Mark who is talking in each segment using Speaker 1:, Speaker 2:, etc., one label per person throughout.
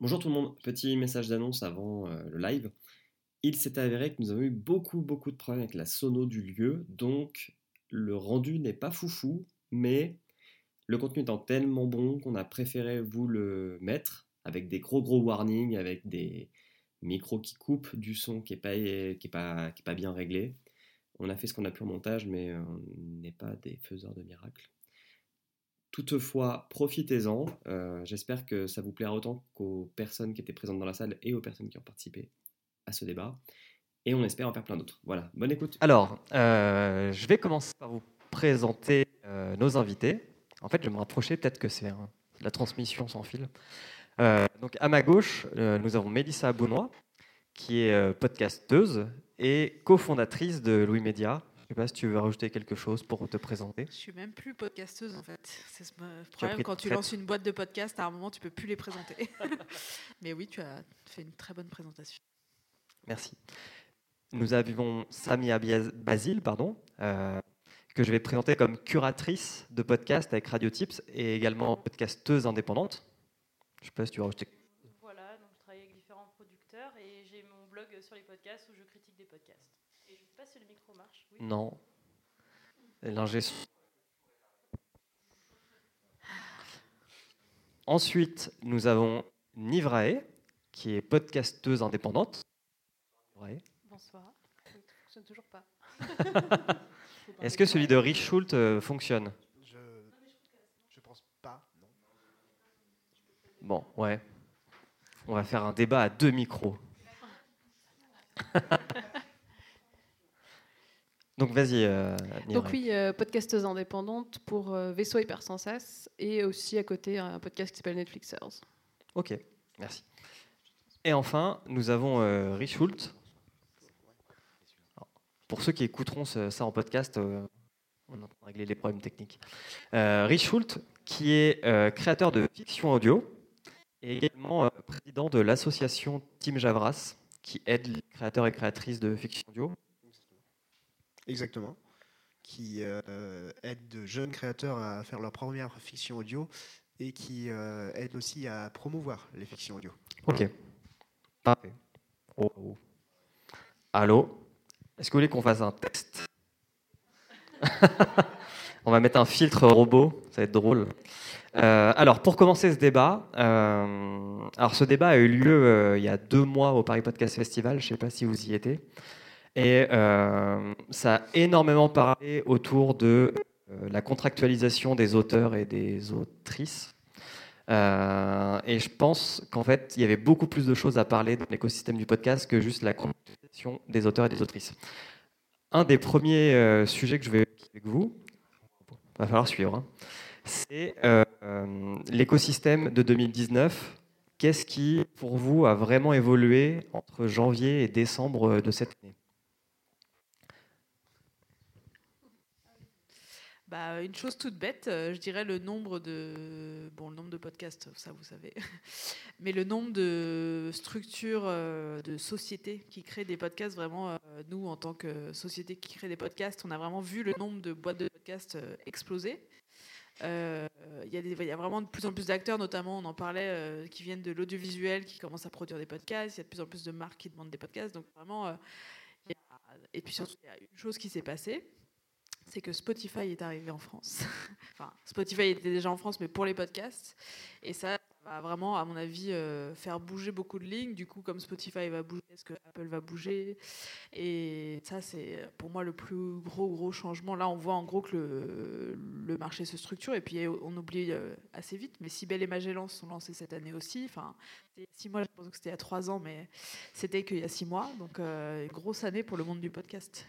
Speaker 1: Bonjour tout le monde, petit message d'annonce avant euh, le live. Il s'est avéré que nous avons eu beaucoup beaucoup de problèmes avec la sono du lieu, donc le rendu n'est pas foufou, mais le contenu étant tellement bon qu'on a préféré vous le mettre avec des gros gros warnings, avec des micros qui coupent du son qui n'est pas, pas, pas bien réglé. On a fait ce qu'on a pu en montage, mais on n'est pas des faiseurs de miracles. Toutefois, profitez-en. Euh, j'espère que ça vous plaira autant qu'aux personnes qui étaient présentes dans la salle et aux personnes qui ont participé à ce débat. Et on espère en faire plein d'autres. Voilà, bonne écoute.
Speaker 2: Alors, euh, je vais commencer par vous présenter euh, nos invités. En fait, je vais me rapprocher, peut-être que c'est la transmission sans fil. donc, à ma gauche, nous avons Mélissa Bounois, qui est podcasteuse et cofondatrice de Louis Média, sais pas si tu veux rajouter quelque chose pour te présenter.
Speaker 3: Je suis même plus podcasteuse en fait. C'est ce problème quand tu lances une boîte de podcast, à un moment tu peux plus les présenter. Mais oui, tu as fait une très bonne présentation.
Speaker 2: Merci. Nous avons Samia Basile, pardon, euh, que je vais présenter comme curatrice de podcast avec Radio Tips et également podcasteuse indépendante. Je sais pas si tu veux rajouter.
Speaker 4: Voilà, donc je travaille avec différents producteurs et j'ai mon blog sur les podcasts où je critique des podcasts. Et je ne sais pas si le micro marche. Oui.
Speaker 2: Non. L'ingé Ensuite, nous avons Nivrae, qui est podcasteuse indépendante.
Speaker 4: Bonsoir. Ça ne fonctionne toujours pas.
Speaker 2: Est-ce que celui de Rich Schult euh, fonctionne?
Speaker 5: Je ne pense pas, non.
Speaker 2: Bon, ouais. On va faire un débat à deux micros. Donc vas-y. Euh,
Speaker 6: Donc oui, euh, podcasteuse indépendante pour euh, Vaisseau Hyper Sans et aussi à côté un podcast qui s'appelle Netflixers.
Speaker 2: Ok, merci. Et enfin, nous avons euh, Rich Schult. Pour ceux qui écouteront ça en podcast, on va régler les problèmes techniques. Rich Schult, qui est créateur de fiction audio et également président de l'association Team Javras, qui aide les créateurs et créatrices de fiction audio
Speaker 5: Exactement. Qui euh, aide de jeunes créateurs à faire leur première fiction audio et qui euh, aide aussi à promouvoir les fictions audio.
Speaker 2: Ok. Parfait. Oh, oh. Allô? Est-ce que vous voulez qu'on fasse un test? On va mettre un filtre robot, ça va être drôle. Euh, alors, pour commencer ce débat, alors ce débat a eu lieu il y a deux mois au Paris Podcast Festival, je ne sais pas si vous y étiez. Et euh, ça a énormément parlé autour de euh, la contractualisation des auteurs et des autrices. Euh, et je pense qu'en fait, il y avait beaucoup plus de choses à parler dans l'écosystème du podcast que juste la contractualisation des auteurs et des autrices. Un des premiers sujets que je vais avec vous, va falloir suivre, hein, c'est l'écosystème de 2019. Qu'est-ce qui, pour vous, a vraiment évolué entre janvier et décembre de cette année?
Speaker 3: Bah, une chose toute bête, euh, je dirais le nombre de bon le nombre de podcasts, ça vous savez, mais le nombre de structures, euh, de sociétés qui créent des podcasts. Vraiment, euh, nous en tant que société qui crée des podcasts, on a vraiment vu le nombre de boîtes de podcasts exploser. Il y, y, a vraiment de plus en plus d'acteurs, notamment on en parlait, qui viennent de l'audiovisuel, qui commencent à produire des podcasts. Il y a de plus en plus de marques qui demandent des podcasts. Donc vraiment, et puis surtout, il y a une chose qui s'est passée c'est que Spotify est arrivé en France. Spotify était déjà en France, mais pour les podcasts. Et ça va vraiment, à mon avis, euh, faire bouger beaucoup de lignes. Du coup, comme Spotify va bouger, est-ce que Apple va bouger? Et ça, c'est pour moi le plus gros, gros changement. Là, on voit en gros que le, marché se structure. Et puis, on oublie euh, assez vite. Mais Sibel et Magellan sont lancés cette année aussi. Enfin, six mois, je pense que c'était il y a trois ans, mais c'était qu'il y a six mois. Donc, euh, grosse année pour le monde du podcast.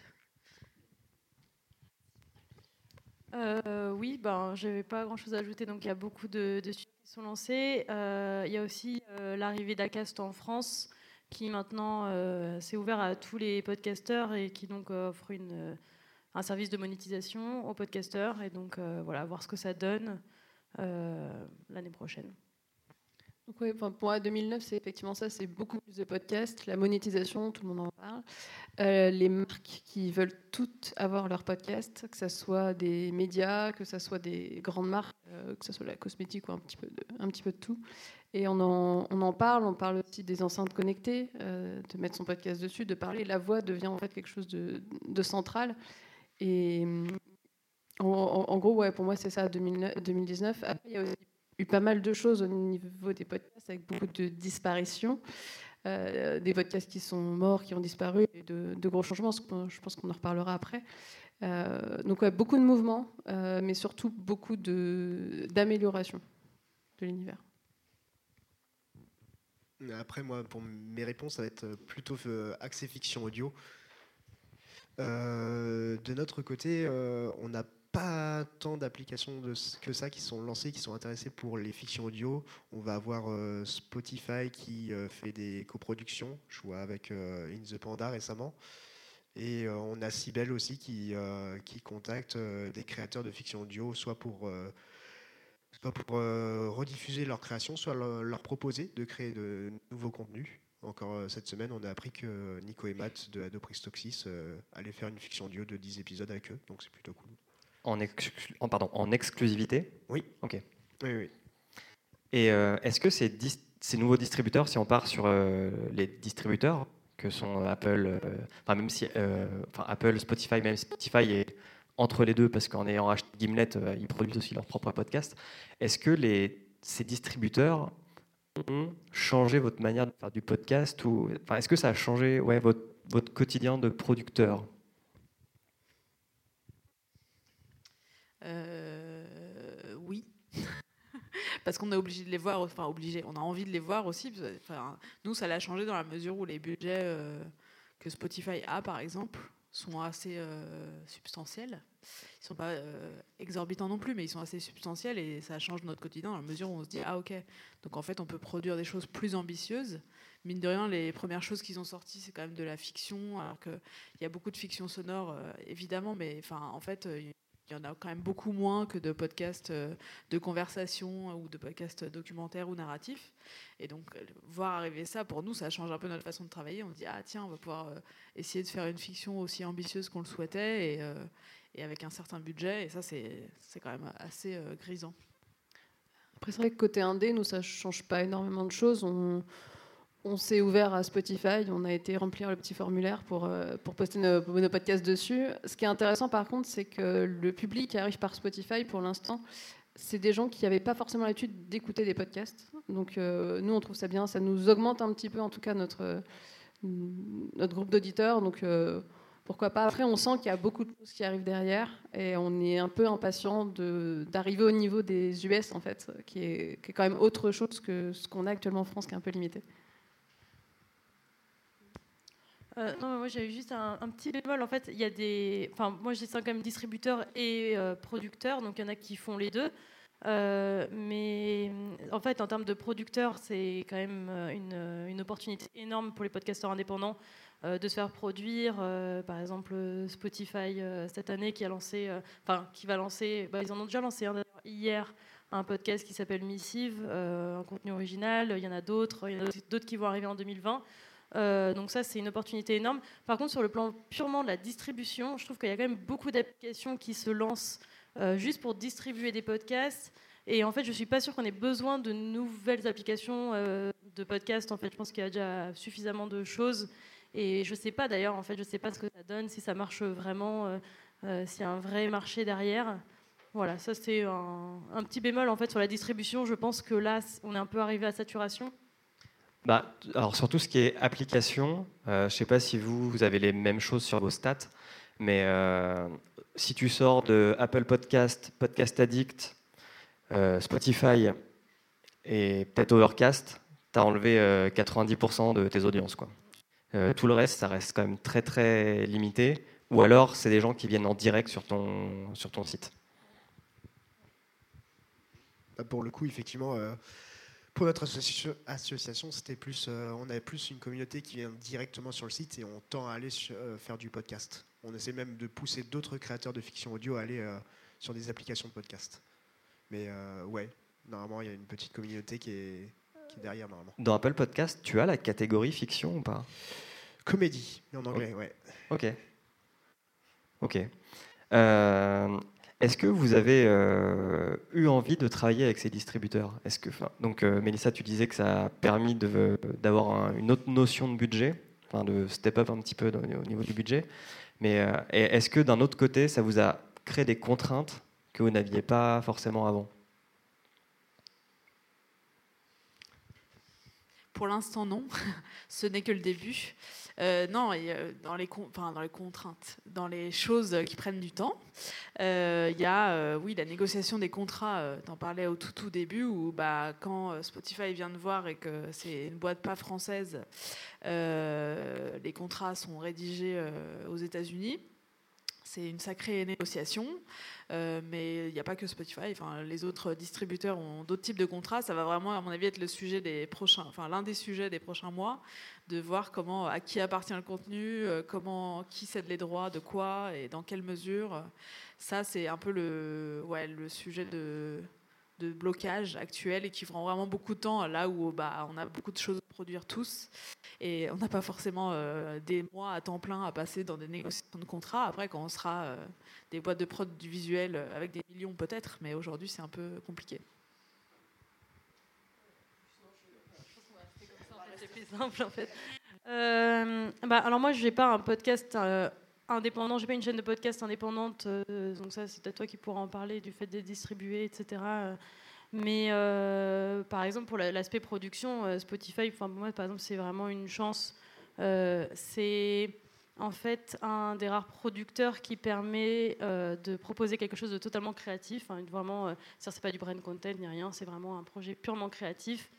Speaker 4: Euh, oui, ben, je n'avais pas grand-chose à ajouter. Donc, il y a beaucoup de, sujets qui sont lancés. Euh, il y a aussi euh, l'arrivée d'Acast en France, qui maintenant s'est ouvert à tous les podcasteurs et qui donc offre un service de monétisation aux podcasteurs. Et donc, voilà, voir ce que ça donne l'année prochaine.
Speaker 6: Pour moi, 2009, c'est effectivement ça, c'est beaucoup plus de podcasts, la monétisation, tout le monde en parle. Euh, les marques qui veulent toutes avoir leur podcast, que ce soit des médias, que ce soit des grandes marques, euh, que ce soit la cosmétique ou un petit peu de, tout. Et on en, parle, on parle aussi des enceintes connectées, euh, de mettre son podcast dessus, de parler. La voix devient en fait quelque chose de, central. Et en, gros, ouais, pour moi, c'est ça, 2009 2019. Après, il y a aussi eu pas mal de choses au niveau des podcasts, avec beaucoup de disparitions. Euh, des podcasts qui sont morts, qui ont disparu, et de, gros changements. Je pense qu'on en reparlera après. Euh, donc, ouais, beaucoup de mouvements, euh, mais surtout beaucoup de- d'améliorations de l'univers.
Speaker 5: Après, moi, pour mes réponses, ça va être plutôt axé fiction audio. De notre côté, on n'a pas tant d'applications que ça qui sont lancées, qui sont intéressées pour les fictions audio. On va avoir euh, Spotify qui euh, fait des coproductions. Je vois avec euh, In the Panda récemment. Et on a Cybelle aussi qui, contacte des créateurs de fiction audio, soit pour, rediffuser leurs créations, soit leur, leur proposer de créer de nouveaux contenus. Encore cette semaine, on a appris que Nico et Matt de Adopristoxis euh, allaient faire une fiction audio de 10 épisodes avec eux, donc c'est plutôt cool.
Speaker 2: En, exclu- en- pardon, en exclusivité
Speaker 5: Oui.
Speaker 2: Ok.
Speaker 5: Oui, oui.
Speaker 2: Et euh, est-ce que ces, dis- ces nouveaux distributeurs, si on part sur euh, les distributeurs que sont Apple, euh, enfin même si Apple, Spotify, même Spotify est entre les deux parce qu'en ayant acheté Gimlet, ils produisent aussi leur propre podcast. Est-ce que les, ces distributeurs ont changé votre manière de faire du podcast ou enfin, est-ce que ça a changé ouais, votre, votre quotidien de producteur
Speaker 3: Euh, oui. Parce qu'on est obligé de les voir, enfin obligé, on a envie de les voir aussi. nous, ça l'a changé dans la mesure où les budgets euh, que Spotify a, par exemple, sont assez euh, substantiels. Ils sont pas euh, exorbitants non plus, mais ils sont assez substantiels et ça change notre quotidien dans la mesure où on se dit ah ok. Donc en fait, on peut produire des choses plus ambitieuses. Mine de rien, les premières choses qu'ils ont sorties, c'est quand même de la fiction, alors qu'il y a beaucoup de fiction sonore, évidemment, mais enfin, en fait, il y en a quand même beaucoup moins que de podcasts euh, de conversation ou de podcasts documentaires ou narratifs. Et donc, euh, voir arriver ça, pour nous, ça change un peu notre façon de travailler. On se dit, ah tiens, on va pouvoir euh, essayer de faire une fiction aussi ambitieuse qu'on le souhaitait et, euh, avec un certain budget. Et ça, c'est quand même assez euh, grisant.
Speaker 6: Après, c'est vrai que côté indé, nous, ça change pas énormément de choses. On s'est ouvert à Spotify, on a été remplir le petit formulaire pour, euh, pour poster nos, podcasts dessus. Ce qui est intéressant, par contre, c'est que le public qui arrive par Spotify, pour l'instant, c'est des gens qui n'avaient pas forcément l'habitude d'écouter des podcasts. Donc, euh, nous, on trouve ça bien. Ça nous augmente un petit peu, en tout cas, notre, notre groupe d'auditeurs. Donc, euh, pourquoi pas? Après, on sent qu'il y a beaucoup de choses qui arrivent derrière et on est un peu impatient d'arriver au niveau des US, en fait, qui est, qui est quand même autre chose que ce qu'on a actuellement en France, qui est un peu limité.
Speaker 4: Euh, non, moi j'avais juste un, petit bémol. En fait, il y a des. Enfin, moi distingue quand même distributeur et euh, producteur, donc il y en a qui font les deux. Euh, mais en fait, en termes de producteur, c'est quand même euh, une, opportunité énorme pour les podcasteurs indépendants de se faire produire. Par exemple, Spotify cette année qui a lancé, enfin qui va lancer, bah, ils en ont déjà lancé d'ailleurs hier, un podcast qui s'appelle Missive, un contenu original. Il y en a d'autres, il y en a d'autres qui vont arriver en 2020. Euh, donc ça, c'est une opportunité énorme. Par contre, sur le plan purement de la distribution, je trouve qu'il y a quand même beaucoup d'applications qui se lancent euh, juste pour distribuer des podcasts. Et en fait, je suis pas sûre qu'on ait besoin de nouvelles applications euh, de podcasts. En fait, je pense qu'il y a déjà suffisamment de choses. Et je sais pas d'ailleurs, en fait, je sais pas ce que ça donne, si ça marche vraiment, s'il y a un vrai marché derrière. Voilà, ça c'est un, un petit bémol en fait sur la distribution. Je pense que là, on est un peu arrivé à saturation.
Speaker 2: Bah, alors sur tout ce qui est application, euh, je ne sais pas si vous, avez les mêmes choses sur vos stats, mais euh, si tu sors de Apple Podcast, Podcast Addict, euh, Spotify et peut-être Overcast, tu as enlevé euh, 90% de tes audiences. Quoi. Tout le reste, ça reste quand même très très limité, ou alors c'est des gens qui viennent en direct sur ton, sur ton site.
Speaker 5: Bah, Pour le coup, effectivement, pour notre associ- association, c'était plus, euh, on avait plus une communauté qui vient directement sur le site et on tend à aller euh, faire du podcast. On essaie même de pousser d'autres créateurs de fiction audio à aller euh, sur des applications de podcast. Mais ouais, normalement, il y a une petite communauté qui est, qui est derrière normalement.
Speaker 2: Dans Apple Podcast, tu as la catégorie fiction ou pas?
Speaker 5: Comédie, mais en anglais, ouais.
Speaker 2: Ok. Ok. Est-ce que vous avez euh, eu envie de travailler avec ces distributeurs? Est-ce que, donc, euh, Mélissa, tu disais que ça a permis d'avoir une autre notion de budget, de step up un petit peu au niveau du budget. Mais euh, est-ce que d'un autre côté, ça vous a créé des contraintes que vous n'aviez pas forcément avant?
Speaker 3: Pour l'instant, non. Ce n'est que le début. Euh, non, euh, dans, les les contraintes, dans les choses qui prennent du temps, euh, il y a oui, la négociation des contrats. tu en parlais au tout, tout début, où bah, quand Spotify vient de voir et que c'est une boîte pas française, les contrats sont rédigés aux États-Unis. C'est une sacrée négociation, euh, mais il n'y a pas que Spotify. Enfin, les autres distributeurs ont d'autres types de contrats. Ça va vraiment, à mon avis, être le sujet des prochains, enfin l'un des sujets des prochains mois, de voir comment, à qui appartient le contenu, euh, comment, qui cède les droits, de quoi et dans quelle mesure. Ça, c'est un peu le, ouais, le sujet de, de blocage actuel et qui prend vraiment beaucoup de temps là où bah, on a beaucoup de choses à produire tous et on n'a pas forcément euh, des mois à temps plein à passer dans des négociations de contrats. Après, quand on sera euh, des boîtes de prod du visuel euh, avec des millions peut-être, mais aujourd'hui c'est un peu compliqué.
Speaker 4: Alors moi, je n'ai pas un podcast indépendant, j'ai pas une chaîne de podcast indépendante, euh, donc ça c'est peut-être toi qui pourras en parler du fait d'être distribué, etc. Mais euh, par exemple pour l'aspect production, euh, Spotify, enfin moi par exemple c'est vraiment une chance. c'est en fait un des rares producteurs qui permet de proposer quelque chose de totalement créatif. Hein, vraiment, c'est pas du brand content ni rien, c'est vraiment un projet purement créatif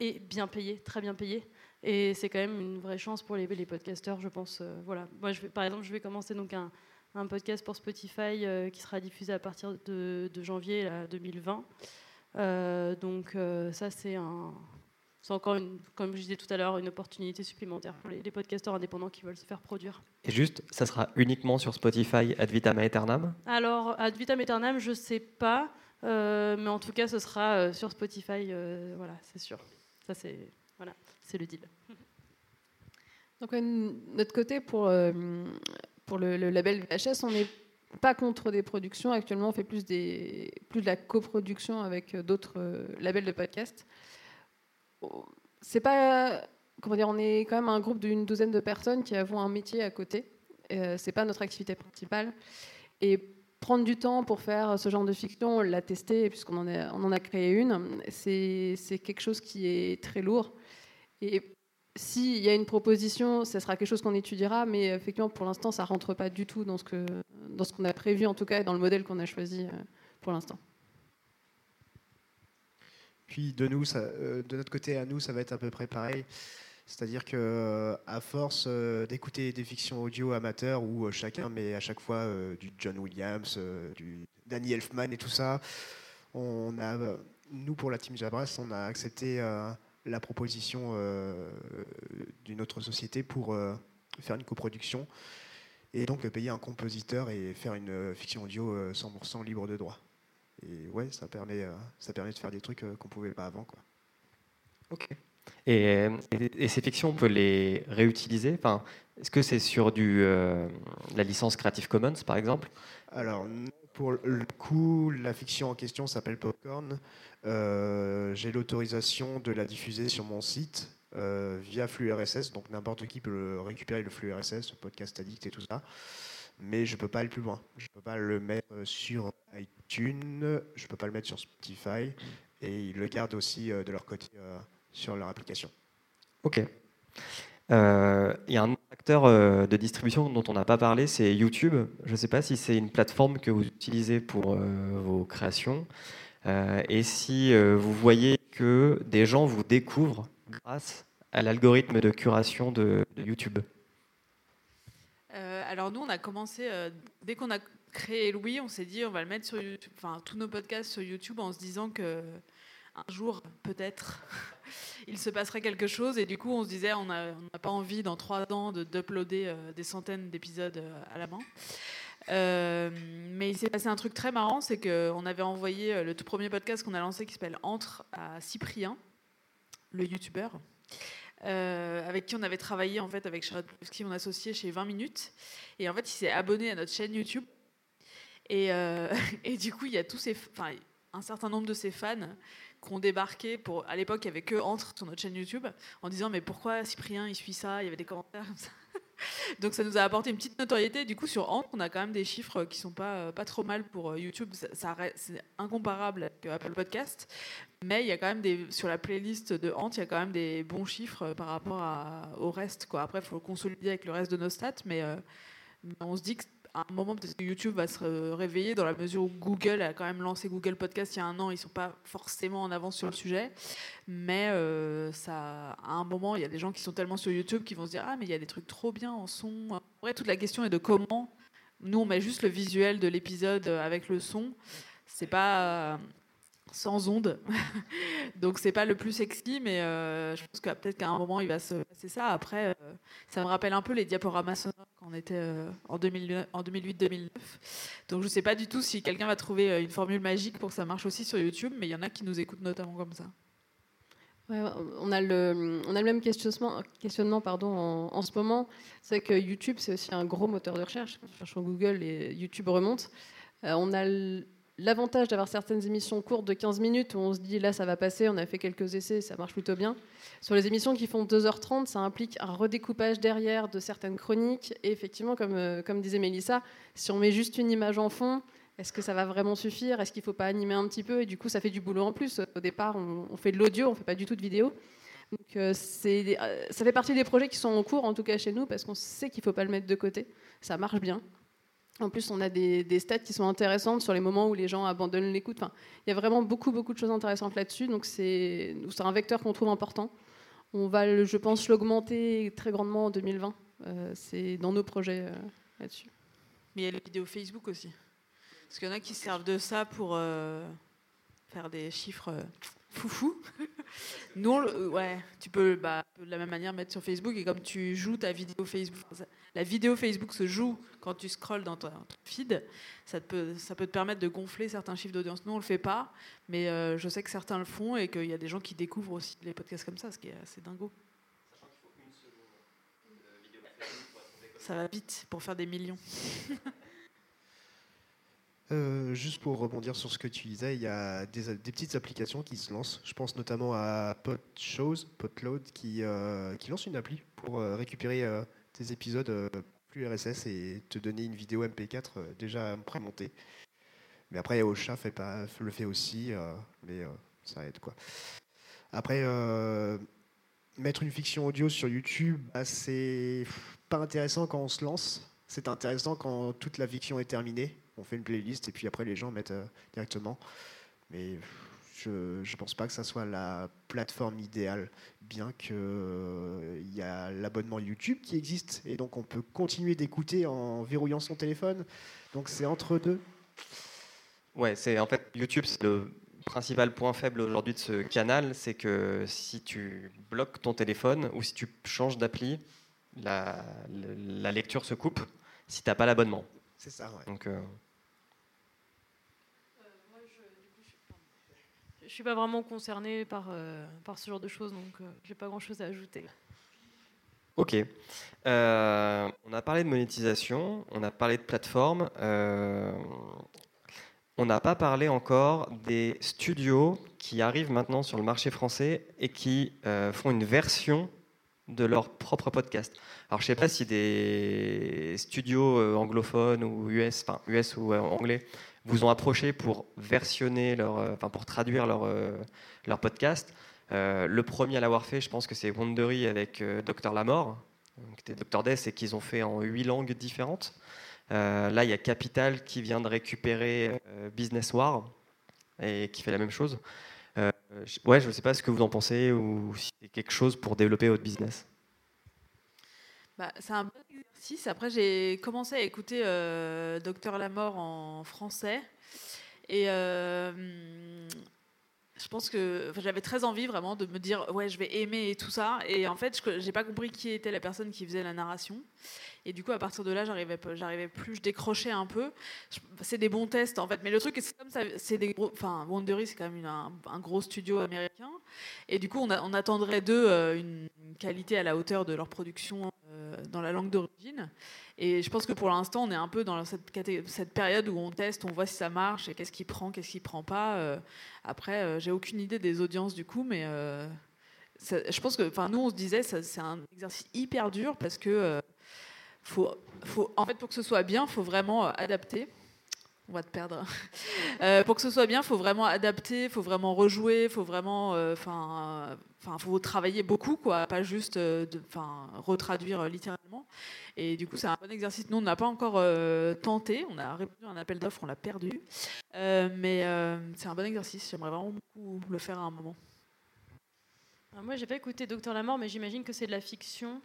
Speaker 4: et bien payé, très bien payé. Et c'est quand même une vraie chance pour les, les podcasteurs, je pense. Euh, voilà. Moi, je vais, par exemple, je vais commencer donc un, un podcast pour Spotify euh, qui sera diffusé à partir de, janvier 2020. Euh, donc ça, c'est un, c'est encore, une, comme je disais tout à l'heure, une opportunité supplémentaire pour les, podcasteurs indépendants qui veulent se faire produire.
Speaker 2: Et juste, ça sera uniquement sur Spotify ad vitam aeternam?
Speaker 4: Alors, ad vitam aeternam, je ne sais pas, mais en tout cas, ce sera sur Spotify, voilà, c'est sûr. Ça, c'est voilà c'est le deal.
Speaker 6: Donc, de notre côté, pour, euh, pour le, label VHS, on n'est pas contre des productions. Actuellement, on fait plus, des, plus de la coproduction avec d'autres euh, labels de podcast. C'est pas. Comment dire On est quand même un groupe d'une douzaine de personnes qui avons un métier à côté. Euh, c'est pas notre activité principale. Et prendre du temps pour faire ce genre de fiction, l'a testé puisqu'on en, on en a créé une, c'est quelque chose qui est très lourd. Et s'il y a une proposition, ce sera quelque chose qu'on étudiera, mais effectivement, pour l'instant, ça ne rentre pas du tout dans ce qu'on a prévu, en tout cas, et dans le modèle qu'on a choisi euh, pour l'instant.
Speaker 5: Puis de, nous, ça, euh, de notre côté, à nous, ça va être à peu près pareil. C'est-à-dire que euh, à force d'écouter des fictions audio amateurs où chacun met à chaque fois du John Williams, du Danny Elfman et tout ça, on a, nous pour la team Jabras, on a accepté la proposition euh, d'une autre société pour euh, faire une coproduction et donc payer un compositeur et faire une fiction audio 100% euh, libre de droit. Et ouais, ça permet, ça permet de faire des trucs qu'on pouvait pas avant. Quoi.
Speaker 2: Ok. Et, ces fictions, on peut les réutiliser? Enfin, Est-ce que c'est sur du, la licence Creative Commons, par exemple?
Speaker 5: Alors, pour le coup, la fiction en question s'appelle Popcorn. Euh, j'ai l'autorisation de la diffuser sur mon site euh, via flux RSS, donc n'importe qui peut récupérer le flux RSS, podcast addict et tout ça. Mais je peux pas aller plus loin. Je peux pas le mettre sur iTunes, je peux pas le mettre sur Spotify, et ils le gardent aussi euh, de leur côté sur leur application.
Speaker 2: Ok. Il y a un acteur de distribution dont on n'a pas parlé, c'est YouTube. Je ne sais pas si c'est une plateforme que vous utilisez pour vos créations. Euh, et si euh, vous voyez que des gens vous découvrent grâce à l'algorithme de curation de, YouTube
Speaker 3: euh, Alors nous, on a commencé, dès qu'on a créé Louis, on s'est dit on va le mettre sur YouTube, enfin tous nos podcasts sur YouTube en se disant que un jour, peut-être, il se passerait quelque chose. Et du coup, on se disait, on n'a pas envie dans trois ans d'uploader des centaines d'épisodes à la main. Euh, mais il s'est passé un truc très marrant, c'est qu'on avait envoyé euh, le tout premier podcast qu'on a lancé qui s'appelle Entre à Cyprien, le youtubeur, euh, avec qui on avait travaillé en fait avec qui mon associé chez 20 minutes. Et en fait, il s'est abonné à notre chaîne YouTube. Et, euh, du coup, il y a tous ces, enfin, un certain nombre de ces fans qui ont débarqué pour. À l'époque, il y avait que entre sur notre chaîne YouTube en disant mais pourquoi Cyprien il suit ça? Il y avait des commentaires comme ça. Donc ça nous a apporté une petite notoriété. Du coup, sur Ant, on a quand même des chiffres qui sont pas, pas trop mal pour euh, YouTube. Ça, ça c'est incomparable avec euh, Apple Podcast. Mais il y a quand même des, sur la playlist de Ant, il y a quand même des bons chiffres euh, par rapport au reste. Quoi. Après, il faut le consolider avec le reste de nos stats. Mais, euh, on se dit qu'à un moment, peut-être que YouTube va se réveiller dans la mesure où Google a quand même lancé Google Podcast il y a un an. Ils sont pas forcément en avance sur le sujet. Mais euh, ça, à un moment, il y a des gens qui sont tellement sur YouTube qui vont se dire Ah, mais il y a des trucs trop bien en son. En vrai, toute la question est de comment. Nous, on met juste le visuel de l'épisode avec le son. C'est pas sans ondes. Donc, c'est pas le plus sexy, mais euh, je pense que peut-être qu'à un moment, il va se passer ça. Après, euh, ça me rappelle un peu les diaporamas sonores quand on était euh, en 2000 en 2008-2009. Donc, je sais pas du tout si quelqu'un va trouver une formule magique pour que ça marche aussi sur YouTube, mais il y en a qui nous écoutent notamment comme ça.
Speaker 6: On, a le, on a le même questionnement, questionnement pardon, en, ce moment. C'est que YouTube, c'est aussi un gros moteur de recherche. On cherche Google et YouTube remonte. On a l- l'avantage d'avoir certaines émissions courtes de 15 minutes où on se dit là, ça va passer, on a fait quelques essais, ça marche plutôt bien. Sur les émissions qui font 2h30, ça implique un redécoupage derrière de certaines chroniques. Et effectivement, comme, euh, comme disait Mélissa, si on met juste une image en fond, est-ce que ça va vraiment suffire? Est-ce qu'il ne faut pas animer un petit peu? Et du coup, ça fait du boulot en plus. Au départ, on, fait de l'audio, on ne fait pas du tout de vidéo. Donc, euh, euh, ça fait partie des projets qui sont en cours, en tout cas chez nous, parce qu'on sait qu'il ne faut pas le mettre de côté. Ça marche bien. En plus, on a des, stats qui sont intéressantes sur les moments où les gens abandonnent l'écoute. Il y a vraiment beaucoup, beaucoup de choses intéressantes là-dessus. Donc, c'est un vecteur qu'on trouve important. On va, je pense, l'augmenter très grandement en 2020. Euh, c'est dans nos projets euh, là-dessus.
Speaker 3: Mais il y a les vidéos Facebook aussi. Parce qu'il y en a qui se servent de ça pour euh, faire des chiffres foufou. Nous, on le- euh, ouais, tu peux bah, de la même manière mettre sur Facebook et comme tu joues ta vidéo Facebook, la vidéo Facebook se joue quand tu scrolles dans ton ton feed, ça, te peut, ça peut te permettre de gonfler certains chiffres d'audience. Nous, on le fait pas, mais euh, je sais que certains le font et qu'il y a des gens qui découvrent aussi les podcasts comme ça, ce qui est assez dingo. Ça va vite pour faire des millions.
Speaker 5: Euh, juste pour rebondir sur ce que tu disais, il y a des, petites applications qui se lancent. Je pense notamment à Podshows, Podload, qui, euh, qui lance une appli pour euh, récupérer tes épisodes plus RSS et te donner une vidéo MP4 euh, déjà prémontée. Mais après, Ocha fait pas, le fait aussi, mais ça aide quoi. Après, mettre une fiction audio sur YouTube, bah, c'est pas intéressant quand on se lance. C'est intéressant quand toute la fiction est terminée. On fait une playlist et puis après les gens mettent euh, directement. Mais je ne pense pas que ça soit la plateforme idéale, bien qu'il y a l'abonnement YouTube qui existe et donc on peut continuer d'écouter en verrouillant son téléphone. Donc c'est entre deux.
Speaker 2: Ouais, c'est en fait YouTube, c'est le principal point faible aujourd'hui de ce canal, c'est que si tu bloques ton téléphone ou si tu changes d'appli, la, la lecture se coupe si t'as pas l'abonnement.
Speaker 5: C'est ça, ouais.
Speaker 2: Donc euh,
Speaker 4: Je suis pas vraiment concernée par, euh, par ce genre de choses, donc euh, j'ai pas grand chose à ajouter.
Speaker 2: Ok. Euh, on a parlé de monétisation, on a parlé de plateforme. euh, on n'a pas parlé encore des studios qui arrivent maintenant sur le marché français et qui font une version de leur propre podcast. Alors je sais pas si des studios anglophones ou US, US ou anglais, vous ont approché pour versionner leur, euh, enfin pour traduire leur, euh, leur podcast. Euh, le premier à l'avoir fait, je pense que c'est Wondery avec Docteur Lamor, qui était Docteur Death et qu'ils ont fait en huit langues différentes. là, il y a Capital qui vient de récupérer Business War et qui fait la même chose. ouais, je ne sais pas ce que vous en pensez ou si c'est quelque chose pour développer votre business.
Speaker 3: Bah, c'est un peu 6. Après, j'ai commencé à écouter euh, Docteur Lamort en français. Et euh, je pense que j'avais très envie vraiment de me dire ouais je vais aimer et tout ça et en fait je j'ai pas compris qui était la personne qui faisait la narration et du coup à partir de là j'arrivais j'arrivais plus je décrochais un peu c'est des bons tests en fait mais le truc c'est comme ça c'est des gros enfin Wondery c'est quand même un, un, gros studio américain et du coup on, on attendrait d'eux euh, une qualité à la hauteur de leur production dans la langue d'origine. Et je pense que pour l'instant, on est un peu dans cette, période où on teste, on voit si ça marche et qu'est-ce qui prend, qu'est-ce qui prend pas. après, j'ai aucune idée des audiences du coup, mais je pense que, enfin, nous, on se disait, c'est un exercice hyper dur parce que faut, faut, en fait, pour que ce soit bien, faut vraiment adapter on va te perdre. Euh, pour que ce soit bien, il faut vraiment adapter, il faut vraiment rejouer, il faut vraiment, euh, enfin, enfin, faut travailler beaucoup, quoi, pas juste, euh, retraduire littéralement. Et du coup, c'est un bon exercice. Nous, on n'a pas encore tenté. On a répondu à un appel d'offres, on l'a perdu. mais c'est un bon exercice. J'aimerais vraiment beaucoup le faire à un moment.
Speaker 4: Alors moi, j'ai pas écouté Docteur Lamort, mais j'imagine que c'est de la fiction.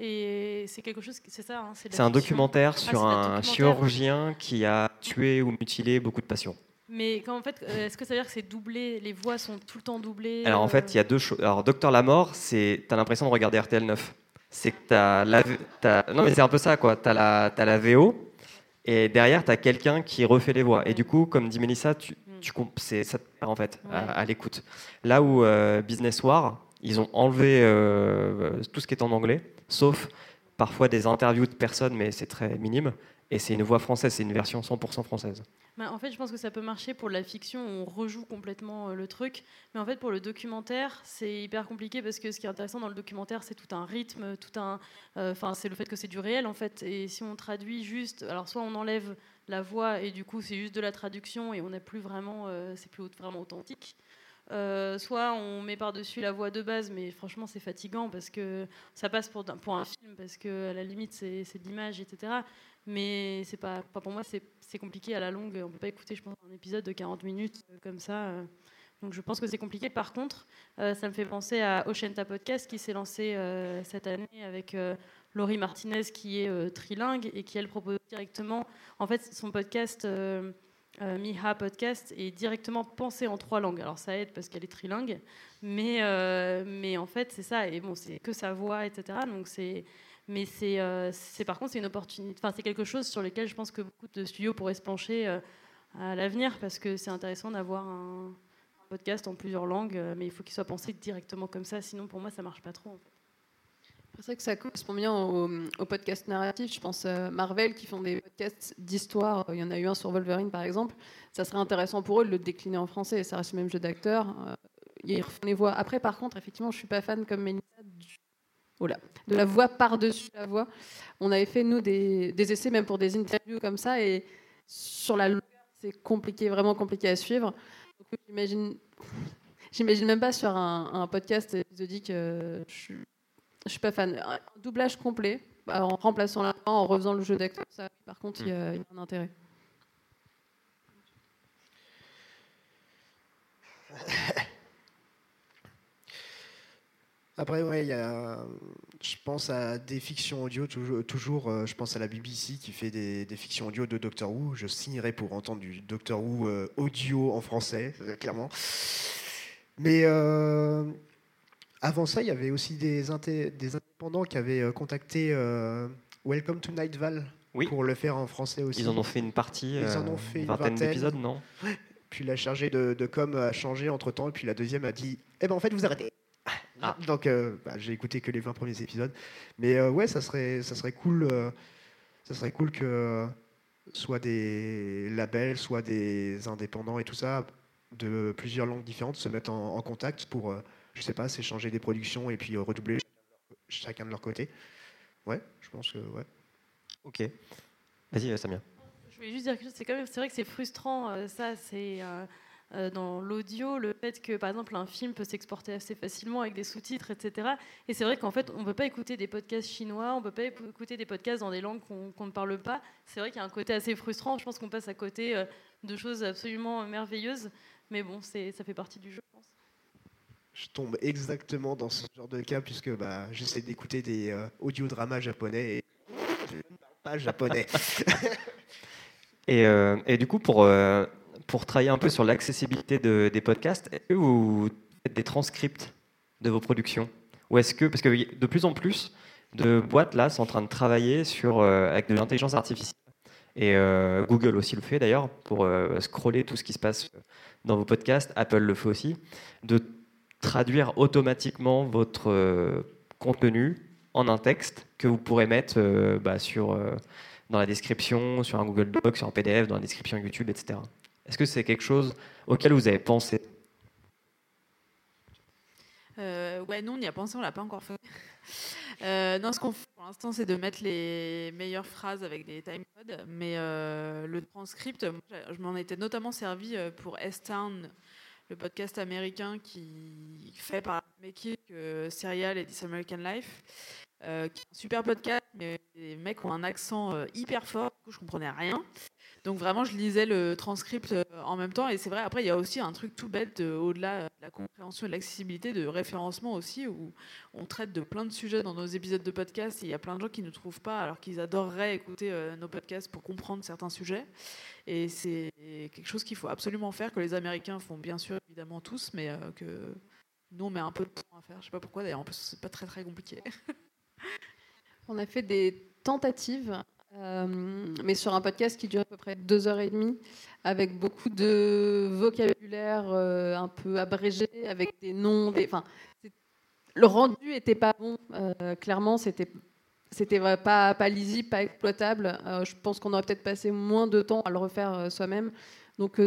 Speaker 4: Et c'est quelque chose, c'est ça. Hein,
Speaker 2: c'est un documentaire ah, sur un chirurgien qui a tué ou mutilé beaucoup de patients.
Speaker 4: Mais en fait, euh, est-ce que ça veut dire que c'est doublé Les voix sont tout le temps doublées
Speaker 2: Alors en fait, euh il y a deux choses. Alors Docteur la mort, c'est t'as l'impression de regarder RTL 9. C'est que t'as la, as... non mais c'est un peu ça quoi. T'as la, as la VO et derrière t'as quelqu'un qui refait les voix. Et du coup, comme dit Mélissa, tu, mm. tu c'est ça en fait à, l'écoute. Là où euh, Business War, ils ont enlevé tout ce qui est en anglais sauf parfois des interviews de personnes, mais c'est très minime. Et c'est une voix française, c'est une version 100% française.
Speaker 4: En fait, je pense que ça peut marcher pour la fiction, on rejoue complètement euh, le truc. Mais en fait, pour le documentaire, c'est hyper compliqué parce que ce qui est intéressant dans le documentaire, c'est tout un rythme, tout un. Euh, c'est le fait que c'est du réel en fait. Et si on traduit juste, alors soit on enlève la voix et du coup c'est juste de la traduction et on n'est plus vraiment, euh, c'est plus vraiment authentique. Euh, soit on met par-dessus la voix de base, mais franchement c'est fatigant parce que ça passe pour, un film, parce que à la limite c'est de l'image, etc. Mais c'est pas, pas pour moi, c'est compliqué à la longue. On peut pas écouter, je pense, un épisode de 40 minutes euh, comme ça. Euh. Donc je pense que c'est compliqué. Par contre, ça me fait penser à Oshenta Podcast qui s'est lancé cette année avec Laurie Martinez qui est trilingue et qui elle propose directement. En fait, son podcast euh, Miha Podcast est directement pensé en trois langues. Alors ça aide parce qu'elle est trilingue, mais, euh, mais en fait c'est ça, et bon c'est que sa voix, etc. Donc c'est, mais c'est, euh, c'est par contre c'est une opportunité, enfin c'est quelque chose sur lequel je pense que beaucoup de studios pourraient se pencher à l'avenir parce que c'est intéressant d'avoir un, podcast en plusieurs langues, mais il faut qu'il soit pensé directement comme ça, sinon pour moi ça marche pas trop.
Speaker 6: C'est vrai que ça correspond bien au, podcast narratif. Je pense à Marvel qui font des podcasts d'histoire. Il y en a eu un sur Wolverine par exemple. Ça serait intéressant pour eux de le décliner en français. Ça reste le même jeu d'acteur. Euh, ils refont les voix. Après, par contre, effectivement, je suis pas fan comme Mélissa oh de la voix par-dessus la voix. On avait fait, nous, des, essais, même pour des interviews comme ça. Et sur la longueur, c'est compliqué, vraiment compliqué à suivre. J'imagine. J'imagine même pas sur un, podcast épisodique. Euh, je je suis pas fan. Un doublage complet, bah, en remplaçant la en refaisant le jeu d'acteur, ça, par contre, il y, a un intérêt.
Speaker 5: Après, ouais, y a, je pense à des fictions audio, toujours, euh, je pense à la BBC qui fait des, fictions audio de Doctor Who. Je signerai pour entendre du Doctor Who euh, audio en français, clairement. Mais euh, avant ça, il y avait aussi des, des indépendants qui avaient euh, contacté euh, Welcome to Night Val pour le faire en français aussi.
Speaker 2: Ils en ont fait une partie, Ils en ont euh, fait une vingtaine, d'épisodes, non?
Speaker 5: Puis la chargée de, com a changé entre temps, et puis la deuxième a dit Eh ben en fait, vous arrêtez. Ah. Donc bah, j'ai écouté que les 20 premiers épisodes. Mais ouais, ça serait, ça serait cool. ça serait cool que soit des labels, soit des indépendants et tout ça, de plusieurs langues différentes, se mettent en, contact pour je sais pas, s'échanger des productions et puis euh, redoubler chacun de leur côté. Ouais, je pense que ouais.
Speaker 2: Ok. Vas-y, Samia.
Speaker 4: Je voulais juste dire que c'est quand même, c'est vrai que c'est frustrant. Euh, ça, c'est euh, dans l'audio, le fait que par exemple un film peut s'exporter assez facilement avec des sous-titres, etc. Et c'est vrai qu'en fait, on ne peut pas écouter des podcasts chinois, on ne peut pas écouter des podcasts dans des langues qu'on ne parle pas. C'est vrai qu'il y a un côté assez frustrant. Je pense qu'on passe à côté de choses absolument merveilleuses. Mais bon, ça fait partie du jeu
Speaker 5: je tombe exactement dans ce genre de cas puisque bah, j'essaie d'écouter des euh, audiodramas japonais et je ne parle pas japonais.
Speaker 2: et, euh, et, du coup, pour, euh, pour travailler un peu sur l'accessibilité de, des podcasts, est-ce que vous faites des transcripts de vos productions Ou est-ce que, parce que de plus en plus de boîtes là sont en train de travailler sur, avec de l'intelligence artificielle. Et Google aussi le fait d'ailleurs pour scroller tout ce qui se passe dans vos podcasts. Apple le fait aussi. De traduire automatiquement votre euh, contenu en un texte que vous pourrez mettre bah, sur, dans la description, sur un Google Doc, sur un PDF, dans la description YouTube, etc. Est-ce que c'est quelque chose auquel vous avez pensé?
Speaker 3: Ouais, nous, on y a pensé, on l'a pas encore fait. Euh, non, ce qu'on fait pour l'instant, c'est de mettre les meilleures phrases avec des timecodes. Mais euh, le transcript, je m'en étais notamment servi euh, pour S-Town, le podcast américain qui fait par équipe que Serial et This American Life. un super podcast, mais les mecs ont un accent hyper fort, du coup je comprenais rien. Donc vraiment, je lisais le transcript euh, en même temps. Et c'est vrai, après, il y a aussi un truc tout bête, au-delà de la compréhension et de l'accessibilité, de référencement aussi, où on traite de plein de sujets dans nos épisodes de podcast. il y a plein de gens qui ne trouvent pas, alors qu'ils adoreraient écouter euh, nos podcasts pour comprendre certains sujets. Et c'est quelque chose qu'il faut absolument faire, que les Américains font bien sûr évidemment tous, mais euh, que nous, on met un peu de temps à faire. Je sais pas pourquoi, d'ailleurs, en plus, c'est pas très très compliqué.
Speaker 6: on a fait des tentatives euh, mais sur un podcast qui dure à peu près deux heures et demie, avec beaucoup de vocabulaire euh, un peu abrégé, avec des noms, des, enfin, le rendu était pas bon. Euh, clairement, c'était c'était pas, pas lisible, pas exploitable. je pense qu'on aurait peut-être passé moins de temps à le refaire soi-même. Donc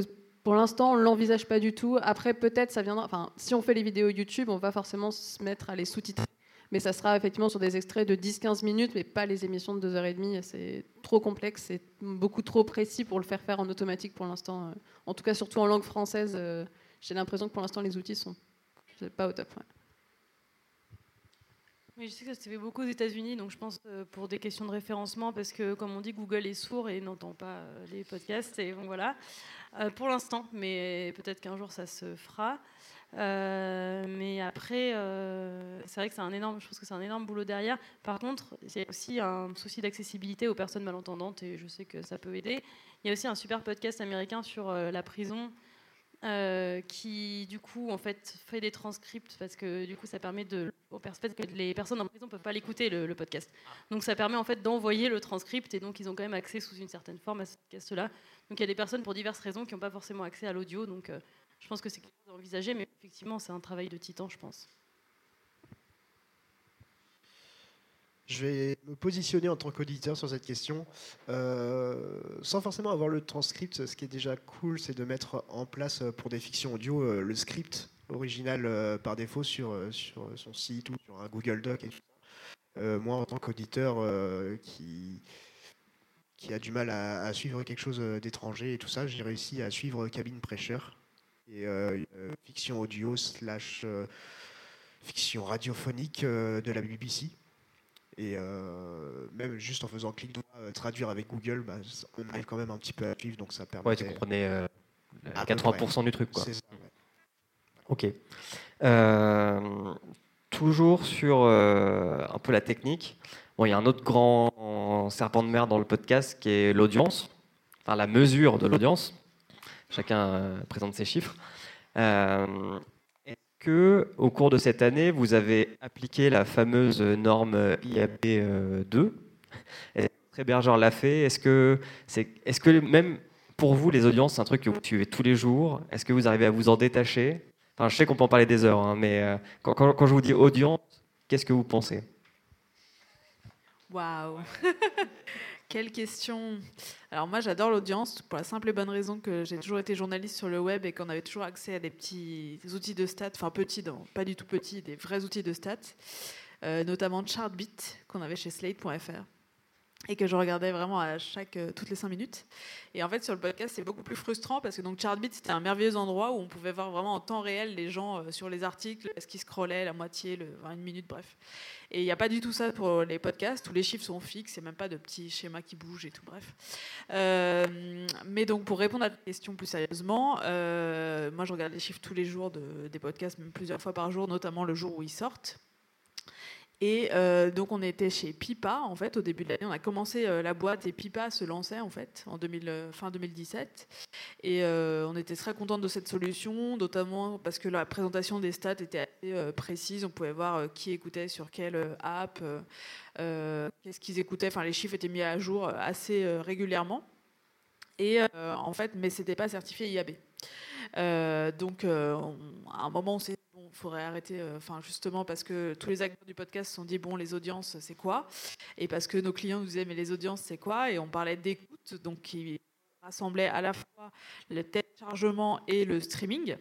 Speaker 6: pour l'instant, on l'envisage pas du tout. Après, peut-être ça viendra. Enfin, si on fait les vidéos YouTube, on va forcément se mettre à les sous-titrer mais ça sera effectivement sur des extraits de 10-15 minutes, mais pas les émissions de 2h30. C'est trop complexe, c'est beaucoup trop précis pour le faire faire en automatique pour l'instant. En tout cas, surtout en langue française, euh, j'ai l'impression que pour l'instant, les outils sont pas au top.
Speaker 4: Oui, je sais que ça se fait beaucoup aux États-Unis, donc je pense euh, pour des questions de référencement, parce que comme on dit, Google est sourd et n'entend pas euh, les podcasts, et voilà. pour l'instant, mais peut-être qu'un jour ça se fera. Euh, mais après, euh, c'est vrai que c'est un énorme, je pense que c'est un énorme boulot derrière. Par contre, il y a aussi un souci d'accessibilité aux personnes malentendantes et je sais que ça peut aider. Il y a aussi un super podcast américain sur euh, la prison qui, du coup, en fait, fait des transcripts parce que du coup, ça permet de, les personnes en prison peuvent pas l'écouter le, podcast. Donc, ça permet en fait d'envoyer le transcript et donc ils ont quand même accès sous une certaine forme à ce podcast-là. Donc, il y a des personnes pour diverses raisons qui n'ont pas forcément accès à l'audio. Donc je pense que c'est quelque chose à envisager, mais effectivement, c'est un travail de titan, je pense.
Speaker 5: Je vais me positionner en tant qu'auditeur sur cette question, euh, sans forcément avoir le transcript. Ce qui est déjà cool, c'est de mettre en place euh, pour des fictions audio euh, le script original par défaut sur, sur son site ou sur un Google Doc. moi, en tant qu'auditeur qui, qui a du mal à, suivre quelque chose d'étranger et tout ça, j'ai réussi à suivre Cabine Pressure euh, euh, fiction audio slash euh, fiction radiophonique de la BBC. Et même juste en faisant clic droit, traduire avec Google, bah, on arrive quand même un petit peu à suivre, donc ça permet.
Speaker 2: Ouais, tu comprenais 80% du truc, quoi.
Speaker 5: Ça,
Speaker 2: Ok. toujours sur un peu la technique. Bon, il y a un autre grand serpent de mer dans le podcast qui est l'audience, enfin la mesure de l'audience. Chacun euh, présente ses chiffres. Euh, est-ce que, au cours de cette année, vous avez appliqué la fameuse norme IAB2 Très Berger l'a fait? Est-ce que, est-ce que même pour vous, les audiences, c'est un truc que vous suivez tous les jours? Est-ce que vous arrivez à vous en détacher? Enfin, je sais qu'on peut en parler des heures, hein, mais euh, quand, quand, je vous dis audience, qu'est-ce que vous pensez?
Speaker 3: Waouh Quelle question. Alors moi j'adore l'audience pour la simple et bonne raison que j'ai toujours été journaliste sur le web et qu'on avait toujours accès à des petits outils de stats, enfin petits, pas du tout petits, des vrais outils de stats, euh, notamment Chartbeat qu'on avait chez Slate.fr et que je regardais vraiment à chaque euh, toutes les cinq minutes. Et en fait, sur le podcast, c'est beaucoup plus frustrant parce que donc Chartbeat, c'était un merveilleux endroit où on pouvait voir vraiment en temps réel les gens euh, sur les articles, est-ce qu'ils scrollaient la moitié, le, une minute, bref. Et il n'y a pas du tout ça pour les podcasts où les chiffres sont fixes et même pas de petits schémas qui bougent et tout, bref. Euh, mais donc, pour répondre à ta question plus sérieusement, moi, je regarde les chiffres tous les jours de, des podcasts, même plusieurs fois par jour, notamment le jour où ils sortent. Et euh, donc on était chez Pipa en fait au début de l'année. On a commencé euh, la boîte et Pipa se lançait en fait en 2000, euh, fin 2017. Et on était très contente de cette solution, notamment parce que la présentation des stats était assez précise. On pouvait voir qui écoutait sur quelle app, qu'est-ce qu'ils écoutaient. Enfin les chiffres étaient mis à jour assez régulièrement. Et en fait, mais c'était pas certifié IAB. donc à un moment on s'est faudrait arrêter, enfin justement parce que tous les acteurs du podcast se sont dit bon, les audiences, c'est quoi? Et parce que nos clients nous disaient mais les audiences, c'est quoi? Et on parlait d'écoute, donc qui rassemblait à la fois le téléchargement et le streaming.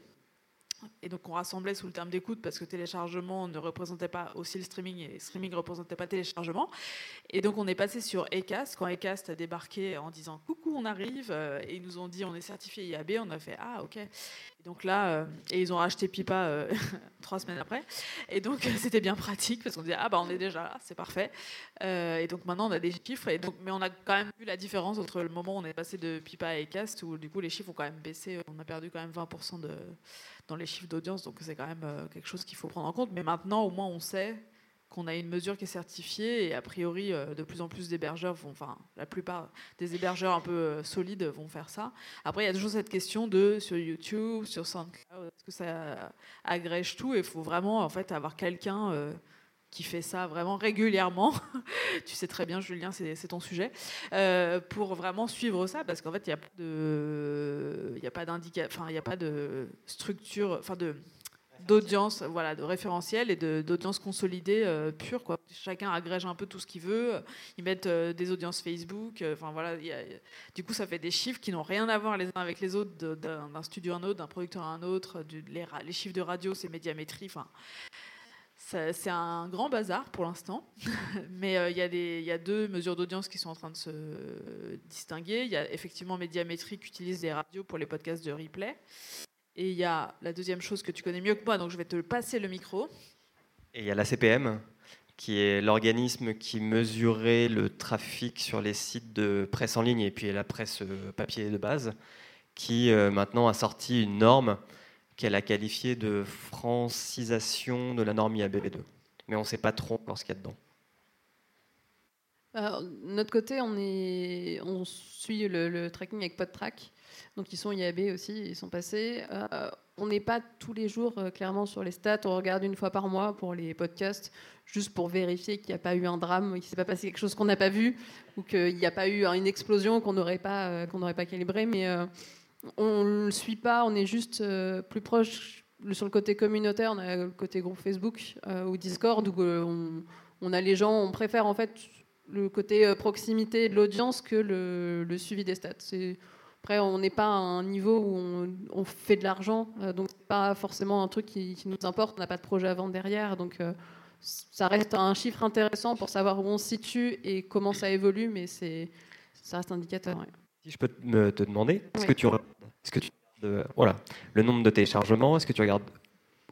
Speaker 3: Et donc on rassemblait sous le terme d'écoute parce que téléchargement ne représentait pas aussi le streaming et streaming ne représentait pas téléchargement. Et donc on est passé sur Ecast. Quand Ecast a débarqué en disant coucou, on arrive, euh, et ils nous ont dit on est certifié IAB, on a fait ah ok. Et donc là, euh, et ils ont racheté Pipa euh, trois semaines après. Et donc c'était bien pratique parce qu'on disait ah bah on est déjà là, c'est parfait. et donc maintenant on a des chiffres. Et mais on a quand même vu la différence entre le moment où on est passé de Pipa à Ecast où du coup les chiffres ont quand même baissé. On a perdu quand même 20% de dans les chiffres d'audience, donc c'est quand même euh, quelque chose qu'il faut prendre en compte. Mais maintenant, au moins, on sait qu'on a une mesure qui est certifiée et a priori, euh, de plus en plus d'hébergeurs vont, enfin, la plupart des hébergeurs un peu euh, solides vont faire ça. Après, il y a toujours cette question de sur YouTube, sur SoundCloud, est-ce que ça agrège tout? Il faut vraiment en fait avoir quelqu'un qui fait ça vraiment régulièrement. tu sais très bien, Julien, c'est ton sujet. Euh, pour vraiment suivre ça, parce qu'en fait, il n'y a pas de, il a pas enfin, il a pas de structure, enfin de d'audience, voilà, de référentiel et d'audience consolidée euh, pure. Chacun agrège un peu tout ce qu'il veut. Ils mettent euh, des audiences Facebook. Enfin voilà, du coup, ça fait des chiffres qui n'ont rien à voir les uns avec les autres, d'un studio à un autre, d'un producteur à un autre. les, chiffres de radio, c'est médiamétrie. C'est un grand bazar pour l'instant, mais euh, il y, y, a deux mesures d'audience qui sont en train de se distinguer. Il y a effectivement Médiamétrie qui utilise des radios pour les podcasts de replay. Et il y a la deuxième chose que tu connais mieux que moi, donc je vais te passer le micro.
Speaker 2: Et il y a la CPM, qui est l'organisme qui mesurait le trafic sur les sites de presse en ligne et puis la presse euh, papier de base, qui euh, maintenant a sorti une norme qu'elle a qualifié de francisation de la norme IABV2. Mais on ne sait pas trop encore ce qu'il y a dedans.
Speaker 6: Alors, notre côté, on, est, on suit le, tracking avec PodTrack. Donc, ils sont IAB aussi, ils sont passés. Euh, on n'est pas tous les jours euh, clairement sur les stats. On regarde une fois par mois pour les podcasts, juste pour vérifier qu'il n'y a pas eu un drame, qu'il ne s'est pas passé quelque chose qu'on n'a pas vu, ou qu'il n'y a pas eu une explosion qu'on n'aurait pas, euh, qu'on pas calibré. Mais on ne le suit pas, on est juste plus proche sur le côté communautaire, on a le côté groupe Facebook ou Discord où on, a les gens, on préfère en fait le côté proximité de l'audience que le, suivi des stats. Après, on n'est pas à un niveau où on, fait de l'argent, donc c'est pas forcément un truc qui, nous importe. On n'a pas de projet à vendre derrière, donc ça reste un chiffre intéressant pour savoir où on se situe et comment ça évolue, mais c'est ça reste indicateur.
Speaker 2: Si je peux te demander, est-ce que tu est-ce que tu voilà, le nombre de téléchargements Est-ce que tu regardes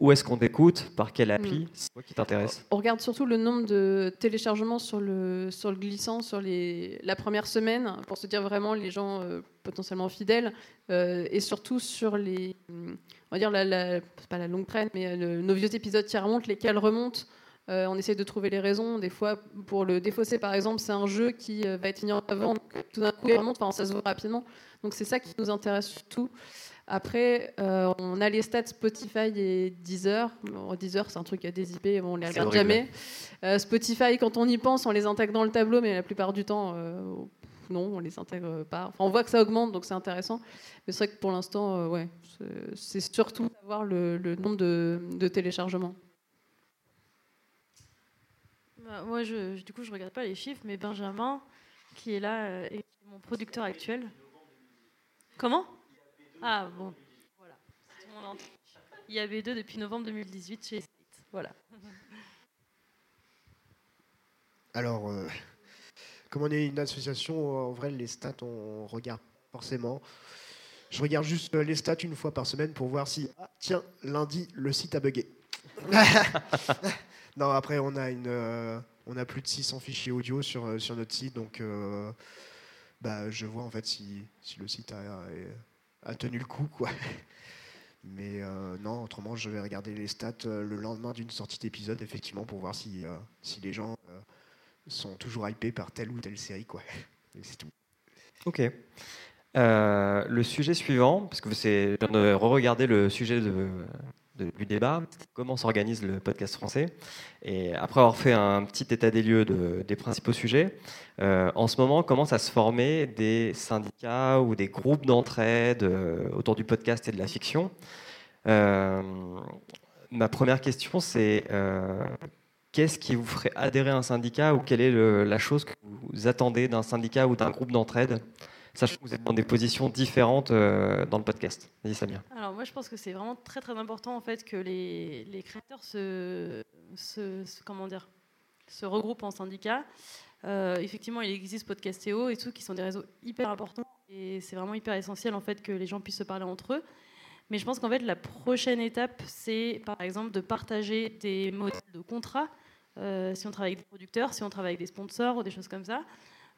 Speaker 2: où est-ce qu'on t'écoute? Par quelle appli? Hmm. C'est quoi qui t'intéresse?
Speaker 6: On regarde surtout le nombre de téléchargements sur le, sur le glissant, sur les, la première semaine, pour se dire vraiment les gens euh, potentiellement fidèles, euh, et surtout sur les, on va dire, la, pas la longue traîne, mais euh, nos vieux épisodes qui remontent, lesquels remontent. on essaie de trouver les raisons. Des fois, pour le défausser, par exemple, c'est un jeu qui va être mis en avant, tout d'un coup, il remonte, enfin, ça se voit rapidement. Donc c'est ça qui nous intéresse surtout. Après, euh, on a les stats Spotify et Deezer. Deezer, c'est un truc à dézipper, bon, on les regarde jamais. Euh, Spotify, quand on y pense, on les intègre dans le tableau, mais la plupart du temps, euh, non, on les intègre pas. Enfin, on voit que ça augmente, donc c'est intéressant. Mais c'est vrai que pour l'instant, ouais, c'est surtout d'avoir le, nombre de, téléchargements.
Speaker 4: Bah, moi, je, du coup, je regarde pas les chiffres, mais Benjamin, qui est là, est mon producteur actuel. Comment? Ah bon, voilà. Il y avait deux depuis novembre 2018 chez Voilà.
Speaker 5: Alors, euh, comme on est une association, en vrai, les stats, on regarde forcément. Je regarde juste les stats une fois par semaine pour voir si, ah, tiens, lundi, le site a bugué. non, après, on a, une, euh, on a plus de 600 fichiers audio sur, euh, sur notre site, donc bah, je vois en fait si, si le site a, tenu le coup. Quoi. Mais euh, non, autrement, je vais regarder les stats euh, le lendemain d'une sortie d'épisode, effectivement, pour voir si, euh, si les gens sont toujours hypés par telle ou telle série. Quoi. c'est tout.
Speaker 2: Ok. le sujet suivant, parce que c'est, de re-regarder le sujet de, du débat, comment s'organise le podcast français. Et après avoir fait un petit état des lieux des principaux sujets, euh, en ce moment commencent à se former des syndicats ou des groupes d'entraide euh, autour du podcast et de la fiction. Euh, ma première question, c'est qu'est-ce qui vous ferait adhérer à un syndicat ou quelle est la chose que vous attendez d'un syndicat ou d'un groupe d'entraide, sachant que vous êtes dans des positions différentes euh, dans le podcast Vas-y, Samia.
Speaker 4: Alors moi je pense que c'est vraiment très très important en fait que les, créateurs se- comment dire se regroupent en syndicats. Euh, effectivement, il existe Podcastéo et tout qui sont des réseaux hyper importants et c'est vraiment hyper essentiel en fait que les gens puissent se parler entre eux. Mais je pense qu'en fait la prochaine étape c'est par exemple de partager des modèles de contrats euh, si on travaille avec des producteurs, si on travaille avec des sponsors ou des choses comme ça.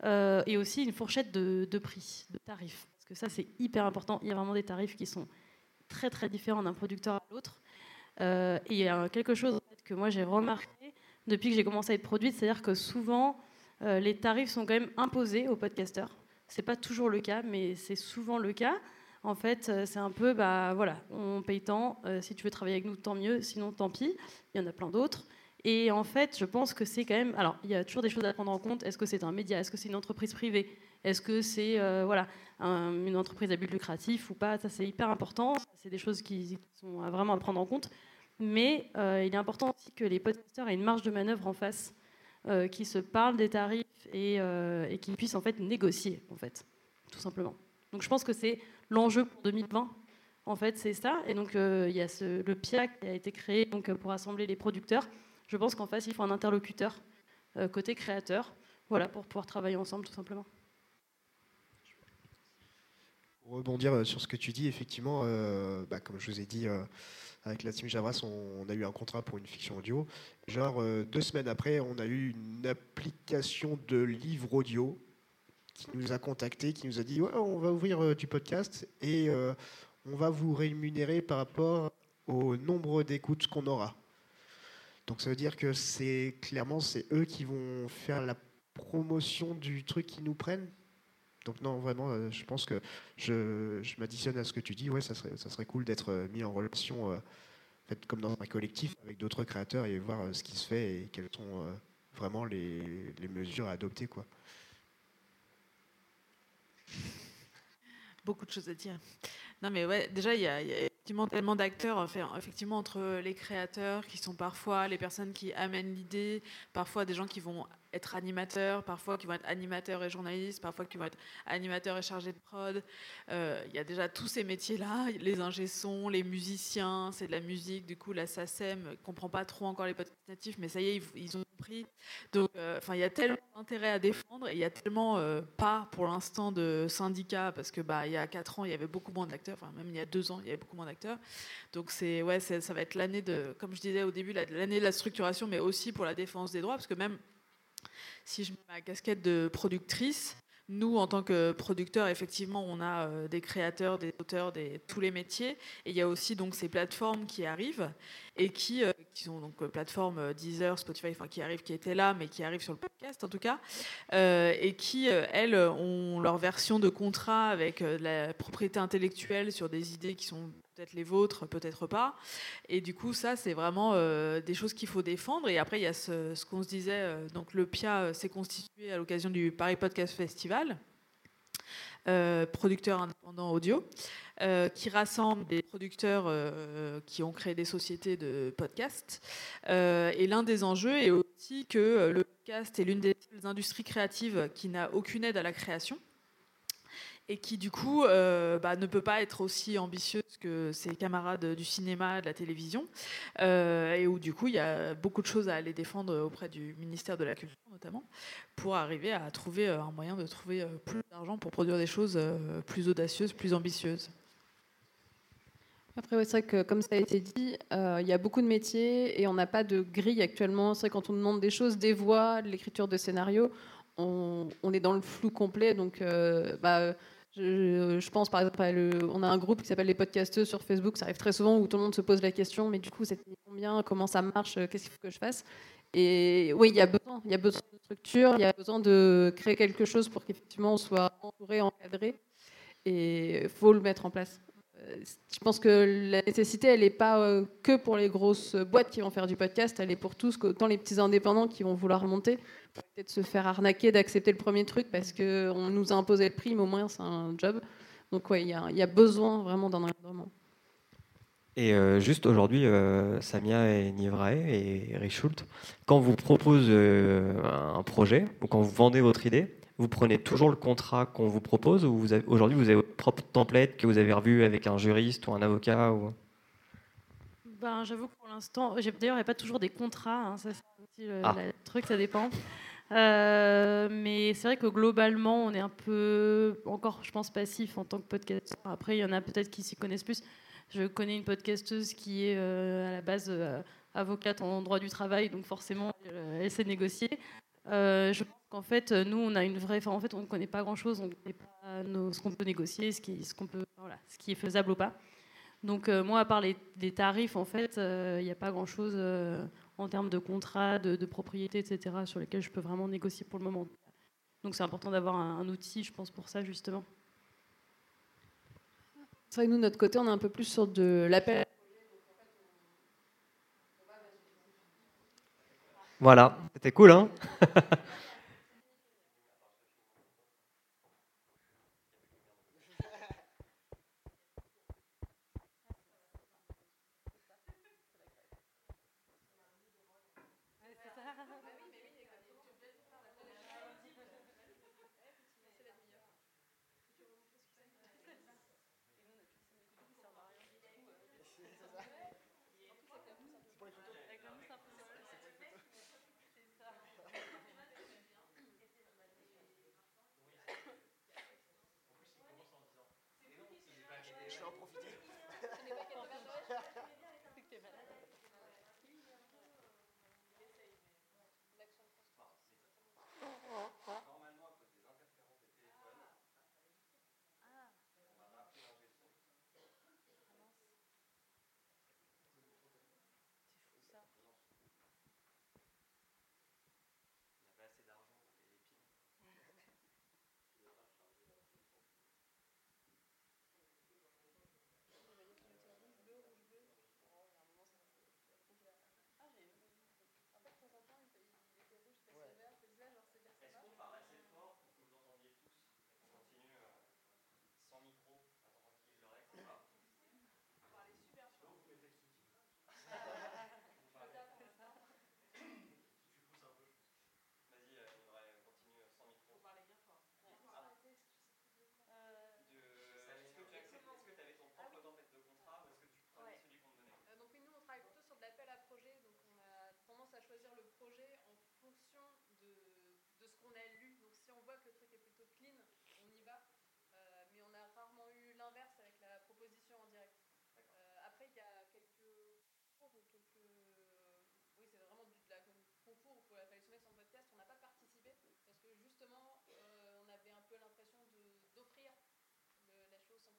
Speaker 4: Euh, et aussi une fourchette de, prix, de tarifs. Parce que ça, c'est hyper important. Il y a vraiment des tarifs qui sont très très différents d'un producteur à l'autre. Euh, et il y a quelque chose que moi j'ai remarqué depuis que j'ai commencé à être produite, c'est-à-dire que souvent euh, les tarifs sont quand même imposés aux podcasteurs. C'est pas toujours le cas, mais c'est souvent le cas. En fait, c'est un peu, bah voilà, on paye tant. si tu veux travailler avec nous, tant mieux. Sinon, tant pis. Il y en a plein d'autres. Et en fait, je pense que c'est quand même. Alors, il y a toujours des choses à prendre en compte. Est-ce que c'est un média? Est-ce que c'est une entreprise privée? Est-ce que c'est euh, voilà un- une entreprise à but lucratif ou pas? Ça, c'est hyper important. C'est des choses qui, sont vraiment à prendre en compte. Mais euh, il est important aussi que les podcasteurs aient une marge de manœuvre en face, euh, qui se parlent des tarifs et, euh, et qui puissent en fait négocier, en fait, tout simplement. Donc, je pense que c'est l'enjeu pour 2020. En fait, c'est ça. Et donc, il y a le PIA qui a été créé pour assembler les producteurs. Je pense qu'en face, il faut un interlocuteur euh, côté créateur, voilà, pour pouvoir travailler ensemble, tout simplement.
Speaker 5: Pour rebondir euh, sur ce que tu dis, effectivement, euh, bah, comme je vous ai dit, avec la team Javras, on, a eu un contrat pour une fiction audio. Genre, deux semaines après, on a eu une application de livre audio qui nous a contacté, qui nous a dit on va ouvrir du podcast et on va vous rémunérer par rapport au nombre d'écoutes qu'on aura. Donc ça veut dire que c'est clairement c'est eux qui vont faire la promotion du truc qu'ils nous prennent. Donc non, vraiment, euh, je pense que je, m'additionne à ce que tu dis. Ouais, ça serait, ça serait cool d'être euh, mis en relation, euh, fait, comme dans un collectif, avec d'autres créateurs et voir ce qui se fait et quelles sont vraiment les, les mesures à adopter. Quoi.
Speaker 3: Beaucoup de choses à dire. Non, mais ouais, déjà, il y a tellement d'acteurs, effectivement, entre les créateurs qui sont parfois les personnes qui amènent l'idée, parfois des gens qui vont être animateurs, parfois qui vont être animateurs et journalistes, parfois qui vont être animateurs et chargés de prod. Euh, Il y a déjà tous ces métiers-là, les ingé-sons, les musiciens, c'est de la musique. Du coup, la SACEM ne comprend pas trop encore les podcasts natifs, mais ça y est, ils, ont compris. Donc, euh, il y a tellement d'intérêt à défendre et il y a tellement euh, pas pour l'instant de syndicats parce que bah y a quatre ans il y avait beaucoup moins d'acteurs, enfin même il y a deux ans il y avait beaucoup moins d'acteurs. Donc ouais, ça va être l'année de, comme je disais au début, la- l'année de la structuration, mais aussi pour la défense des droits parce que même si je mets ma casquette de productrice, nous, en tant que producteurs, effectivement, on a euh, des créateurs, des auteurs, des, tous les métiers. Et il y a aussi donc ces plateformes qui arrivent et qui, euh, qui sont donc euh, plateformes euh, Deezer, Spotify, enfin qui arrivent, qui étaient là, mais qui arrivent sur le podcast en tout cas, et qui, elles, ont leur version de contrat avec la propriété intellectuelle sur des idées qui sont peut-être les vôtres, peut-être pas. Et du coup, ça, c'est vraiment des choses qu'il faut défendre. Et après, il y a ce, qu'on se disait, donc le PIA s'est constitué à l'occasion du Paris Podcast Festival, euh, producteur indépendant audio, euh, qui rassemble des producteurs euh, qui ont créé des sociétés de podcasts. Euh, et l'un des enjeux est aussi que le podcast est l'une des industries créatives qui n'a aucune aide à la création et qui du coup euh, bah, ne peut pas être aussi ambitieuse que ses camarades du cinéma, de la télévision, euh, et où du coup il y a beaucoup de choses à aller défendre auprès du ministère de la Culture notamment, pour arriver à trouver euh, un moyen de trouver plus d'argent pour produire des choses plus audacieuses, plus ambitieuses.
Speaker 6: Après, c'est vrai que comme ça a été dit, il y a beaucoup de métiers et on n'a pas de grille actuellement. C'est vrai quand on demande des choses, des voix, de l'écriture de scénario, on, est dans le flou complet. Donc, bah, je, pense par exemple, on a un groupe qui s'appelle les podcasteux sur Facebook. Ça arrive très souvent où tout le monde se pose la question, mais du coup, c'est combien, comment ça marche, euh, qu'est-ce qu'il faut que je fasse? Et oui, il y a besoin, il y a besoin de structure, il y a besoin de créer quelque chose pour qu'effectivement on soit entouré, encadré, et faut le mettre en place. Je pense que la nécessité, elle n'est pas euh, que pour les grosses boîtes qui vont faire du podcast, elle est pour tous, autant les petits indépendants qui vont vouloir monter, peut-être se faire arnaquer d'accepter le premier truc parce qu'on nous a imposé le prix, mais au moins c'est un job. Donc oui, il y, a- besoin vraiment d'un encadrement.
Speaker 7: Et euh, juste aujourd'hui, euh, Samia et Nivrae et Richult, quand vous propose un projet ou quand vous vendez votre idée, vous prenez toujours le contrat qu'on vous propose ou aujourd'hui vous avez votre propre template que vous avez revu avec un juriste ou un avocat ou...
Speaker 4: Ben, j'avoue que pour l'instant, d'ailleurs, il n'y a pas toujours des contrats. hein, ça, c'est aussi le,
Speaker 7: Ah.
Speaker 4: le truc, ça dépend. Euh, mais c'est vrai que globalement, on est un peu encore, je pense, passif en tant que podcasteur. Après, il y en a peut-être qui s'y connaissent plus. Je connais une podcasteuse qui est euh, à la base euh, avocate en droit du travail, donc forcément, euh, elle sait négocier. Euh, je pense qu'en fait, nous, on a une vraie. En fait, on ne connaît pas grand-chose. On ne connaît pas nos- ce qu'on peut négocier, ce qui, est faisable ou pas. Donc euh, moi, à part les, tarifs, en fait, euh, il n'y a pas grand-chose euh, en termes de contrat, de, de propriété, etc., sur lesquels je peux vraiment négocier pour le moment. Donc c'est important d'avoir un, un outil, je pense, pour ça, justement.
Speaker 6: C'est vrai que nous, de notre côté, on est un peu plus sur de l'appel.
Speaker 7: Voilà, c'était cool, hein?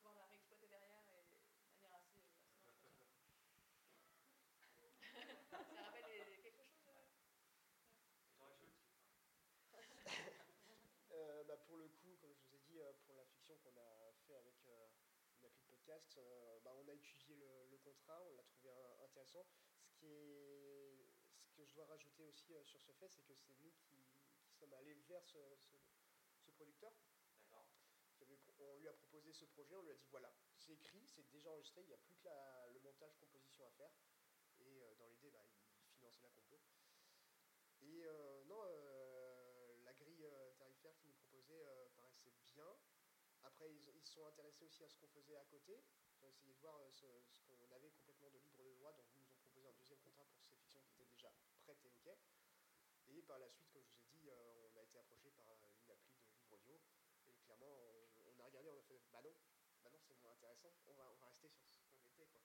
Speaker 6: pouvoir la réexploiter derrière et de manière assez... assez Ça rappelle les- quelque chose euh
Speaker 8: Euh, bah, pour le coup, comme je vous ai dit, euh, pour la fiction qu'on a fait avec euh, une appli de podcast, euh, bah, on a étudié le, le contrat, on l'a trouvé un- intéressant. Ce, qui est, ce que je dois rajouter aussi euh, sur ce fait, c'est que c'est nous qui, qui sommes allés vers ce, ce- ce producteur. On lui a proposé ce projet, on lui a dit voilà, c'est écrit, c'est déjà enregistré, il n'y a plus que le montage, composition à faire. Et euh, dans l'idée, bah, il finançait la compo. Et euh, non, euh, la grille tarifaire qu'ils nous proposaient paraissait bien. Après, ils, ils sont intéressés aussi à ce qu'on faisait à côté. Ils ont essayé de voir ce, ce qu'on avait complètement de libre de droit. Donc, ils nous ont proposé un deuxième contrat pour ces fictions qui étaient déjà prêtes et OK. Et par la suite, comme je vous ai dit, on a été approché par une appli de livre audio. Et clairement, regardé, on a fait bah non, bah non, c'est moins intéressant. On va, on va rester sur ce qu'on était. Quoi.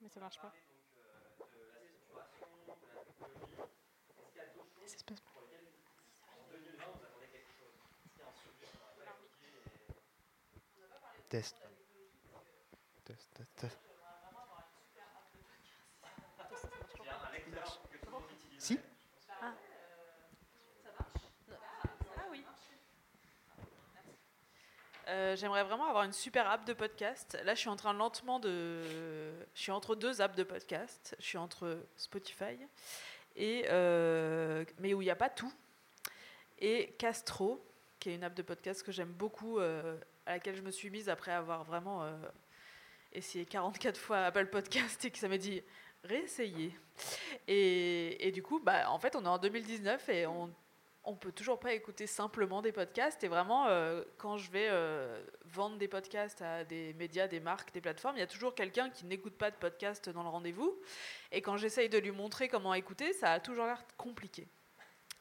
Speaker 4: Mais ça marche pas.
Speaker 8: Test. Si
Speaker 4: Ah oui.
Speaker 3: Euh, J'aimerais vraiment avoir une super app de podcast. Là, je suis en train lentement de. Je suis entre deux apps de podcast. Je suis entre Spotify et euh, mais où il n'y a pas tout et Castro, qui est une app de podcast que j'aime beaucoup, euh, à laquelle je me suis mise après avoir vraiment essayé 44 fois Apple Podcast et que ça m'a dit réessayer. Et, et du coup, bah, en fait, on est en 2019 et on on peut toujours pas écouter simplement des podcasts. Et vraiment, euh, quand je vais euh, vendre des podcasts à des médias, des marques, des plateformes, il y a toujours quelqu'un qui n'écoute pas de podcast dans le rendez-vous. Et quand j'essaye de lui montrer comment écouter, ça a toujours l'air compliqué.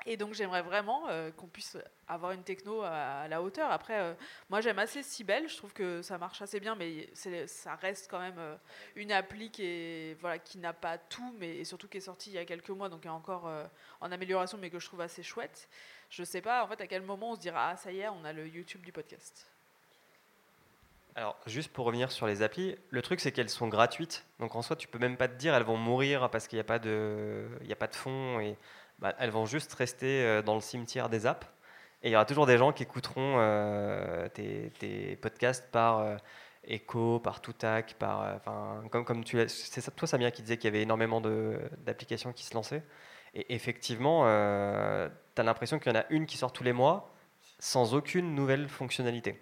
Speaker 3: Et donc j'aimerais vraiment euh, qu'on puisse avoir une techno à, la hauteur. Après, euh, moi j'aime assez Sibel, je trouve que ça marche assez bien, mais ça reste quand même euh, une appli qui voilà qui n'a pas tout, mais et surtout qui est sortie il y a quelques mois, donc est encore en amélioration, mais que je trouve assez chouette. Je sais pas en fait à quel moment on se dira ah ça y est, on a le YouTube du podcast.
Speaker 2: Alors, juste pour revenir sur les applis, le truc c'est qu'elles sont gratuites. Donc en soi, tu peux même pas te dire elles vont mourir parce qu'il n'y a pas de, il a pas de fond et bah, elles vont juste rester euh, dans le cimetière des apps. Et il y aura toujours des gens qui écouteront euh, tes, podcasts par euh, Echo, par Toutac, par, euh, enfin, comme, comme l'as- c'est toi Samia qui disait qu'il y avait énormément d'applications qui se lançaient. Et effectivement, tu as l'impression qu'il y en a une qui sort tous les mois sans aucune nouvelle fonctionnalité.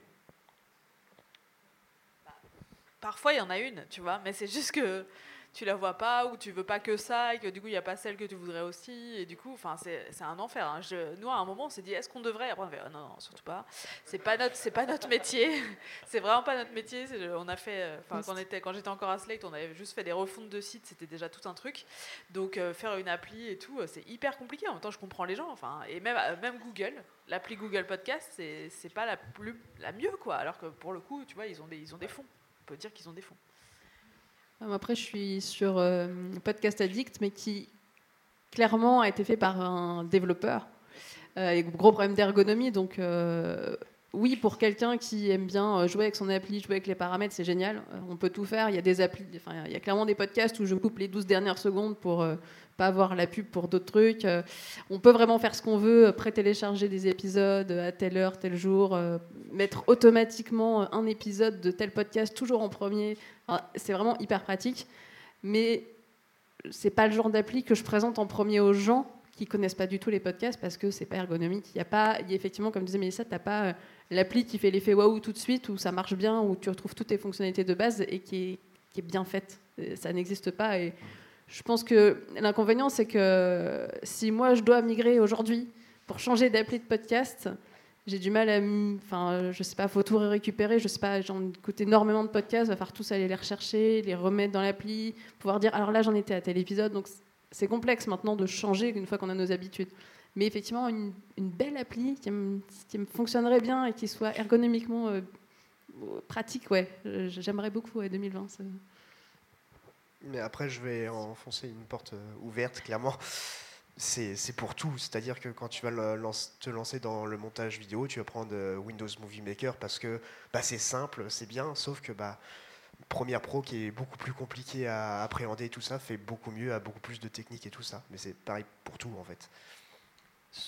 Speaker 3: Parfois il y en a une, tu vois, mais c'est juste que tu la vois pas ou tu veux pas que ça et que du coup il n'y a pas celle que tu voudrais aussi et du coup enfin c'est un enfer hein. Je- nous à un moment on s'est dit est-ce qu'on devrait? Après on fait, non, non surtout pas. C'est pas notre c'est pas notre métier. C'est vraiment pas notre métier. On a fait euh, enfin quand j'étais encore à Slate on avait juste fait des refontes de sites. C'était déjà tout un truc. Donc euh, faire une appli et tout euh, c'est hyper compliqué. En même temps je comprends les gens enfin et même même Google l'appli Google Podcast c'est pas la plus la mieux quoi. Alors que pour le coup tu vois ils ont des ils ont des fonds. On peut dire qu'ils ont des fonds
Speaker 6: Après, je suis sur euh, Podcast Addict, mais qui clairement a été fait par un développeur. Euh, gros problème d'ergonomie. Donc, euh, oui, pour quelqu'un qui aime bien euh, jouer avec son appli, jouer avec les paramètres, c'est génial. On peut tout faire. Il y a des applis, enfin, il y a clairement des podcasts où je coupe les 12 dernières secondes pour pas avoir la pub pour d'autres trucs. Euh, on peut vraiment faire ce qu'on veut, euh, pré-télécharger des épisodes à telle heure, tel jour, euh, mettre automatiquement un épisode de tel podcast toujours en premier. C'est vraiment hyper pratique. Mais c'est pas le genre d'appli que je présente en premier aux gens qui connaissent pas du tout les podcasts parce que c'est pas ergonomique. Il y a pas, y a effectivement, comme disait Mélissa, t'as pas l'appli qui fait l'effet waouh tout de suite où ça marche bien, où tu retrouves toutes tes fonctionnalités de base et qui est, bien faite. Ça n'existe pas je pense que l'inconvénient c'est que si moi je dois migrer aujourd'hui pour changer d'appli de podcast, j'ai du mal à, enfin, je sais pas, faut tout récupérer, je sais pas, j'en écoute énormément de podcasts, va falloir tous aller les rechercher, les remettre dans l'appli, pouvoir dire, alors là j'en étais à tel épisode, donc c'est complexe maintenant de changer une fois qu'on a nos habitudes. Mais effectivement, une, belle appli qui me, fonctionnerait bien et qui soit ergonomiquement euh, pratique, ouais, j'aimerais beaucoup, ouais, 2020.
Speaker 5: Mais après, je vais enfoncer une porte euh, ouverte, clairement. C'est pour tout. C'est-à-dire que quand tu vas te lancer dans le montage vidéo, tu vas prendre euh, Windows Movie Maker parce que bah, c'est simple, c'est bien, sauf que bah, Premiere Pro, qui est beaucoup plus compliqué à appréhender, tout ça, fait beaucoup mieux, a beaucoup plus de technique et tout ça. Mais c'est pareil pour tout, en fait.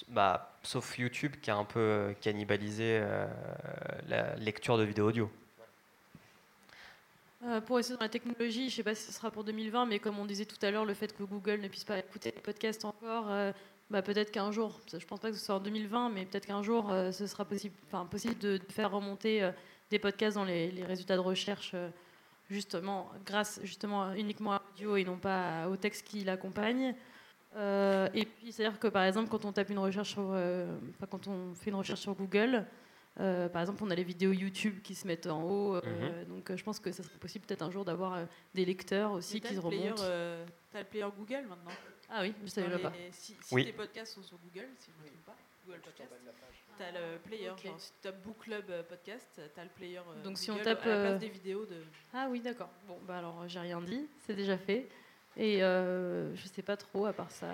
Speaker 2: Bah, sauf YouTube qui a un peu euh, cannibalisé la lecture de vidéos audio.
Speaker 4: Euh, pour rester dans la technologie, je ne sais pas si ce sera pour 2020, mais comme on disait tout à l'heure, le fait que Google ne puisse pas écouter les podcasts encore, euh, bah, peut-être qu'un jour, je ne pense pas que ce soit en 2020, mais peut-être qu'un jour, euh, ce sera possible, possible de, faire remonter des podcasts dans les, résultats de recherche, justement, grâce justement uniquement à l'audio et non pas au texte qui l'accompagne. Et puis, c'est-à-dire que par exemple, quand on tape une recherche sur, quand on fait une recherche sur Google, euh, par exemple, on a les vidéos YouTube qui se mettent en haut. euh, Donc, euh, je pense que ça serait possible peut-être un jour d'avoir euh, des lecteurs aussi qui se remontent.
Speaker 3: euh, t'as le player Google maintenant.
Speaker 4: Ah oui, je savais pas.
Speaker 3: les- Si, si
Speaker 2: Oui.
Speaker 3: tes podcasts sont sur Google, si je ne me trompe pas, Google Podcast, t'as le player. Genre, si tu tapes Book Club Podcast, t'as le player. euh,
Speaker 4: Donc, si on
Speaker 3: Google
Speaker 4: tape,
Speaker 3: à la place des vidéos de.
Speaker 4: Ah oui, d'accord. Bon, bah alors, j'ai rien dit, c'est déjà fait. Et euh, je sais pas trop à part ça.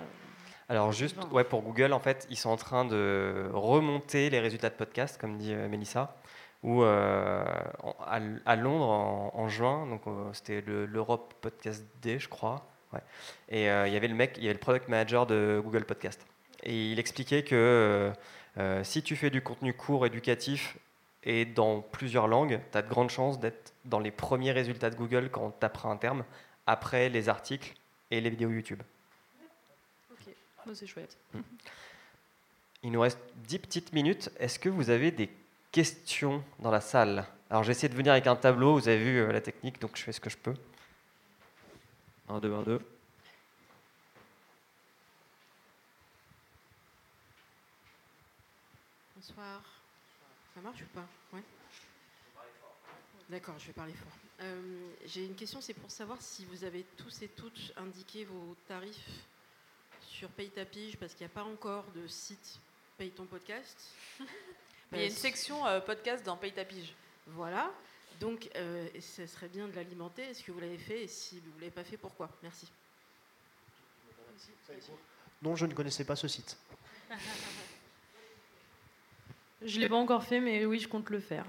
Speaker 2: Alors juste, ouais, pour Google, en fait, ils sont en train de remonter les résultats de podcast, comme dit euh, Mélissa, où euh, à, Londres en, en juin, donc euh, c'était le- l'Europe Podcast Day, je crois, ouais. et euh, il y avait le mec, il y avait le product manager de Google Podcast, et il expliquait que euh, si tu fais du contenu court éducatif et dans plusieurs langues, tu as de grandes chances d'être dans les premiers résultats de Google quand on tapera un terme, après les articles et les vidéos YouTube.
Speaker 4: Bah, c'est chouette.
Speaker 2: Il nous reste 10 petites minutes. Est-ce que vous avez des questions dans la salle? Alors j'ai essayé de venir avec un tableau, vous avez vu euh, la technique, donc je fais ce que je peux. 1, 2, 1, 2.
Speaker 9: Bonsoir. Ça marche ou pas? Ouais. D'accord, je vais parler fort. Euh, J'ai une question, c'est pour savoir si vous avez tous et toutes indiqué vos tarifs sur Paye ta pige, parce qu'il n'y a pas encore de site Paye ton podcast.
Speaker 3: Mais il y a une section euh, podcast dans Paye ta pige.
Speaker 9: Voilà. Donc, euh, ce serait bien de l'alimenter. Est-ce que vous l'avez fait? Et si vous ne l'avez pas fait, pourquoi? Merci.
Speaker 5: Non, je ne connaissais pas ce site.
Speaker 4: Je l'ai pas encore fait, mais oui, je compte le faire.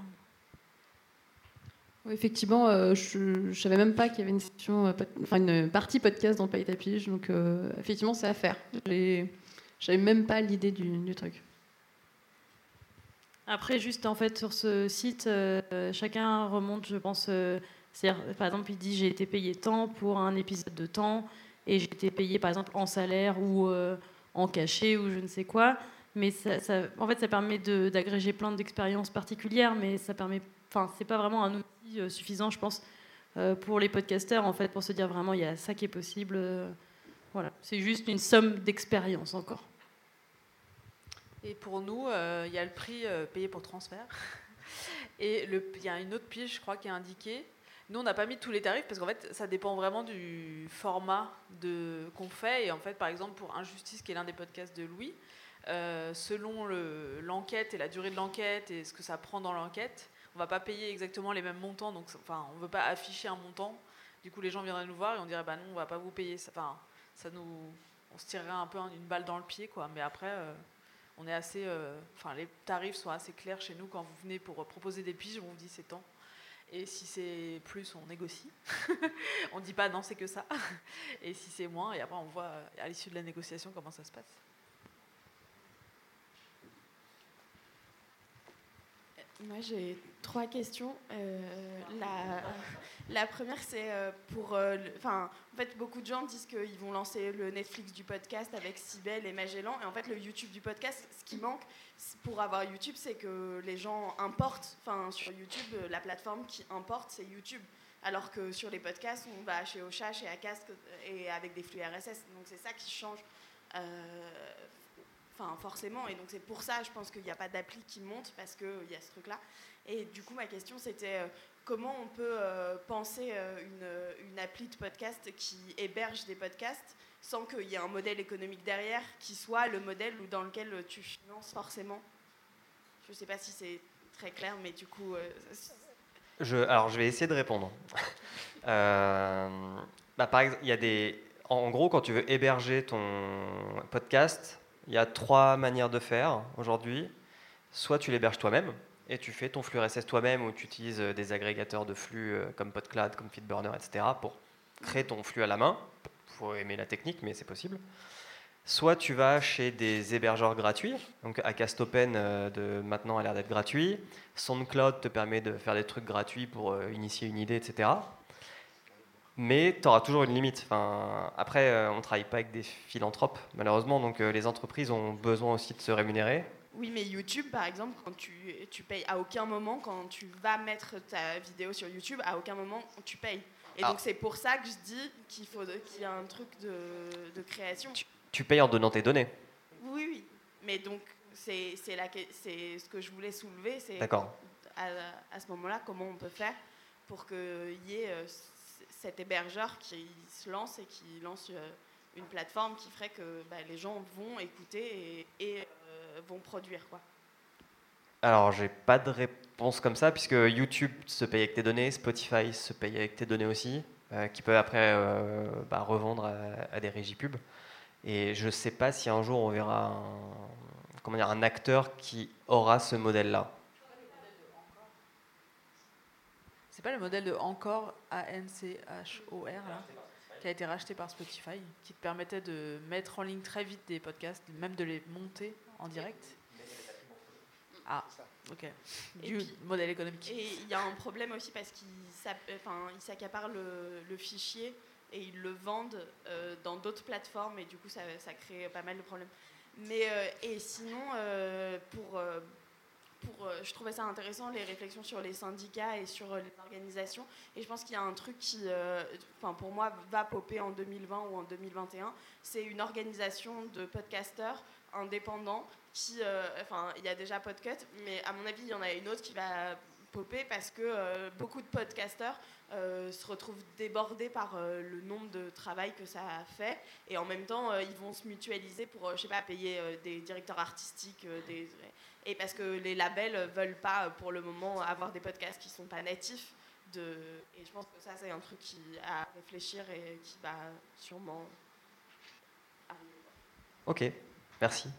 Speaker 6: Effectivement, euh, je ne savais même pas qu'il y avait une, euh, partie podcast dans Paye ta pige, donc euh, effectivement, c'est à faire. Je n'avais même pas l'idée du, truc.
Speaker 4: Après, juste en fait, sur ce site, chacun remonte, je pense. par exemple, il dit j'ai été payé tant pour un épisode de temps, et j'ai été payé par exemple en salaire ou en cachet ou je ne sais quoi. Mais en fait, ça permet d'agréger plein d'expériences particulières, mais ça permet. Enfin, c'est pas vraiment un outil euh, suffisant, je pense, euh, pour les podcasteurs, en fait, pour se dire vraiment il y a ça qui est possible. euh, voilà, c'est juste une somme d'expérience encore.
Speaker 3: Et pour nous, il y a le prix payé pour transfert. Et il y a une autre pige, je crois, qui est indiquée. Nous, on n'a pas mis tous les tarifs parce qu'en fait, ça dépend vraiment du format de, qu'on fait. Et en fait, par exemple, pour Injustice, qui est l'un des podcasts de Louis, selon le- l'enquête et la durée de l'enquête et ce que ça prend dans l'enquête, on va pas payer exactement les mêmes montants. Donc, enfin, on veut pas afficher un montant. Du coup, les gens viendraient nous voir et on dirait, bah non, on va pas vous payer. Enfin, ça nous, on se tirerait un peu une balle dans le pied, quoi. Mais après. euh, on est assez, euh, les tarifs sont assez clairs chez nous quand vous venez pour euh, proposer des piges, on vous dit c'est tant. Et si c'est plus, on négocie. on dit pas non, c'est que ça. Et si c'est moins, et après on voit à l'issue de la négociation comment ça se passe.
Speaker 10: Moi, j'ai trois questions. Euh, la, première, c'est euh, pour. euh, Enfin, en fait, beaucoup de gens disent qu'ils vont lancer le Netflix du podcast avec Sibel et Magellan. Et en fait, le YouTube du podcast, ce qui manque pour avoir YouTube, c'est que les gens importent. Enfin, sur YouTube, la plateforme qui importe, c'est YouTube. Alors que sur les podcasts, on va chez Ocha, chez Acast et avec des flux RSS. Donc, c'est ça qui change. Enfin, forcément. Et donc, c'est pour ça, je pense qu'il n'y a pas d'appli qui monte parce qu'il y a ce truc-là. Et du coup, ma question, c'était euh, comment on peut euh, penser euh, une, appli de podcast qui héberge des podcasts sans qu'il y ait un modèle économique derrière qui soit le modèle ou dans lequel tu finances forcément? Je ne sais pas si c'est très clair, mais du coup, euh,
Speaker 2: Je, alors, je vais essayer de répondre. Euh, bah, par exemple, il y a des. En gros, quand tu veux héberger ton podcast, il y a trois manières de faire aujourd'hui. Soit tu l'héberges toi-même et tu fais ton flux RSS toi-même ou tu utilises euh, des agrégateurs de flux euh, comme PodCloud, comme Feedburner, etc. pour créer ton flux à la main. Il faut aimer la technique, mais c'est possible. Soit tu vas chez des hébergeurs gratuits. Donc Acastopen euh, de maintenant a l'air d'être gratuit. SoundCloud te permet de faire des trucs gratuits pour initier une idée, etc. Mais tu auras toujours une limite. Enfin, après, euh, on ne travaille pas avec des philanthropes, malheureusement, donc euh, les entreprises ont besoin aussi de se rémunérer.
Speaker 10: oui, mais YouTube, par exemple, quand tu, tu payes à aucun moment, quand tu vas mettre ta vidéo sur YouTube, à aucun moment tu payes. Et
Speaker 2: Ah.
Speaker 10: donc, c'est pour ça que je dis qu'il faut qu'il y a un truc de, de création.
Speaker 2: Tu payes en donnant tes données.
Speaker 10: Oui, oui. Mais donc, c'est ce que je voulais soulever. C'est à, à ce moment-là, comment on peut faire pour qu'il y ait euh, cet hébergeur qui se lance et qui lance euh, une plateforme qui ferait que bah, les gens vont écouter et, euh, vont produire. Quoi.
Speaker 2: Alors, j'ai pas de réponse comme ça, puisque YouTube se paye avec tes données, Spotify se paye avec tes données aussi, euh, qui peut après bah, revendre à, des régies pub. Et je sais pas si un jour on verra comment dire, un acteur qui aura ce modèle-là.
Speaker 3: C'est pas le modèle de Encore, A-N-C-H-O-R, là, qui a été racheté par Spotify, qui te permettait de mettre en ligne très vite des podcasts, même de les monter en direct? Ah, ok. Du
Speaker 10: puis-
Speaker 3: modèle économique.
Speaker 10: Et il y a un problème aussi parce qu'ils s'accaparent le, le fichier et ils le vendent euh, dans d'autres plateformes et du coup ça, ça crée pas mal de problèmes. Mais euh, et sinon euh, pour euh, je trouvais ça intéressant les réflexions sur les syndicats et sur euh, les organisations. Et je pense qu'il y a un truc qui euh, enfin pour moi va popper en 2020 ou en 2021 c'est une organisation de podcasteurs indépendants qui enfin il y a déjà Podcut mais à mon avis il y en a une autre qui va popper parce que beaucoup de podcasteurs se retrouvent débordés par le nombre de travail que ça fait. Et en même temps ils vont se mutualiser pour je sais pas payer des directeurs artistiques des et parce que les labels veulent pas euh, pour le moment avoir des podcasts qui sont pas natifs de et je pense que ça c'est un truc qui à réfléchir et qui va sûrement arriver.
Speaker 2: Ok, merci.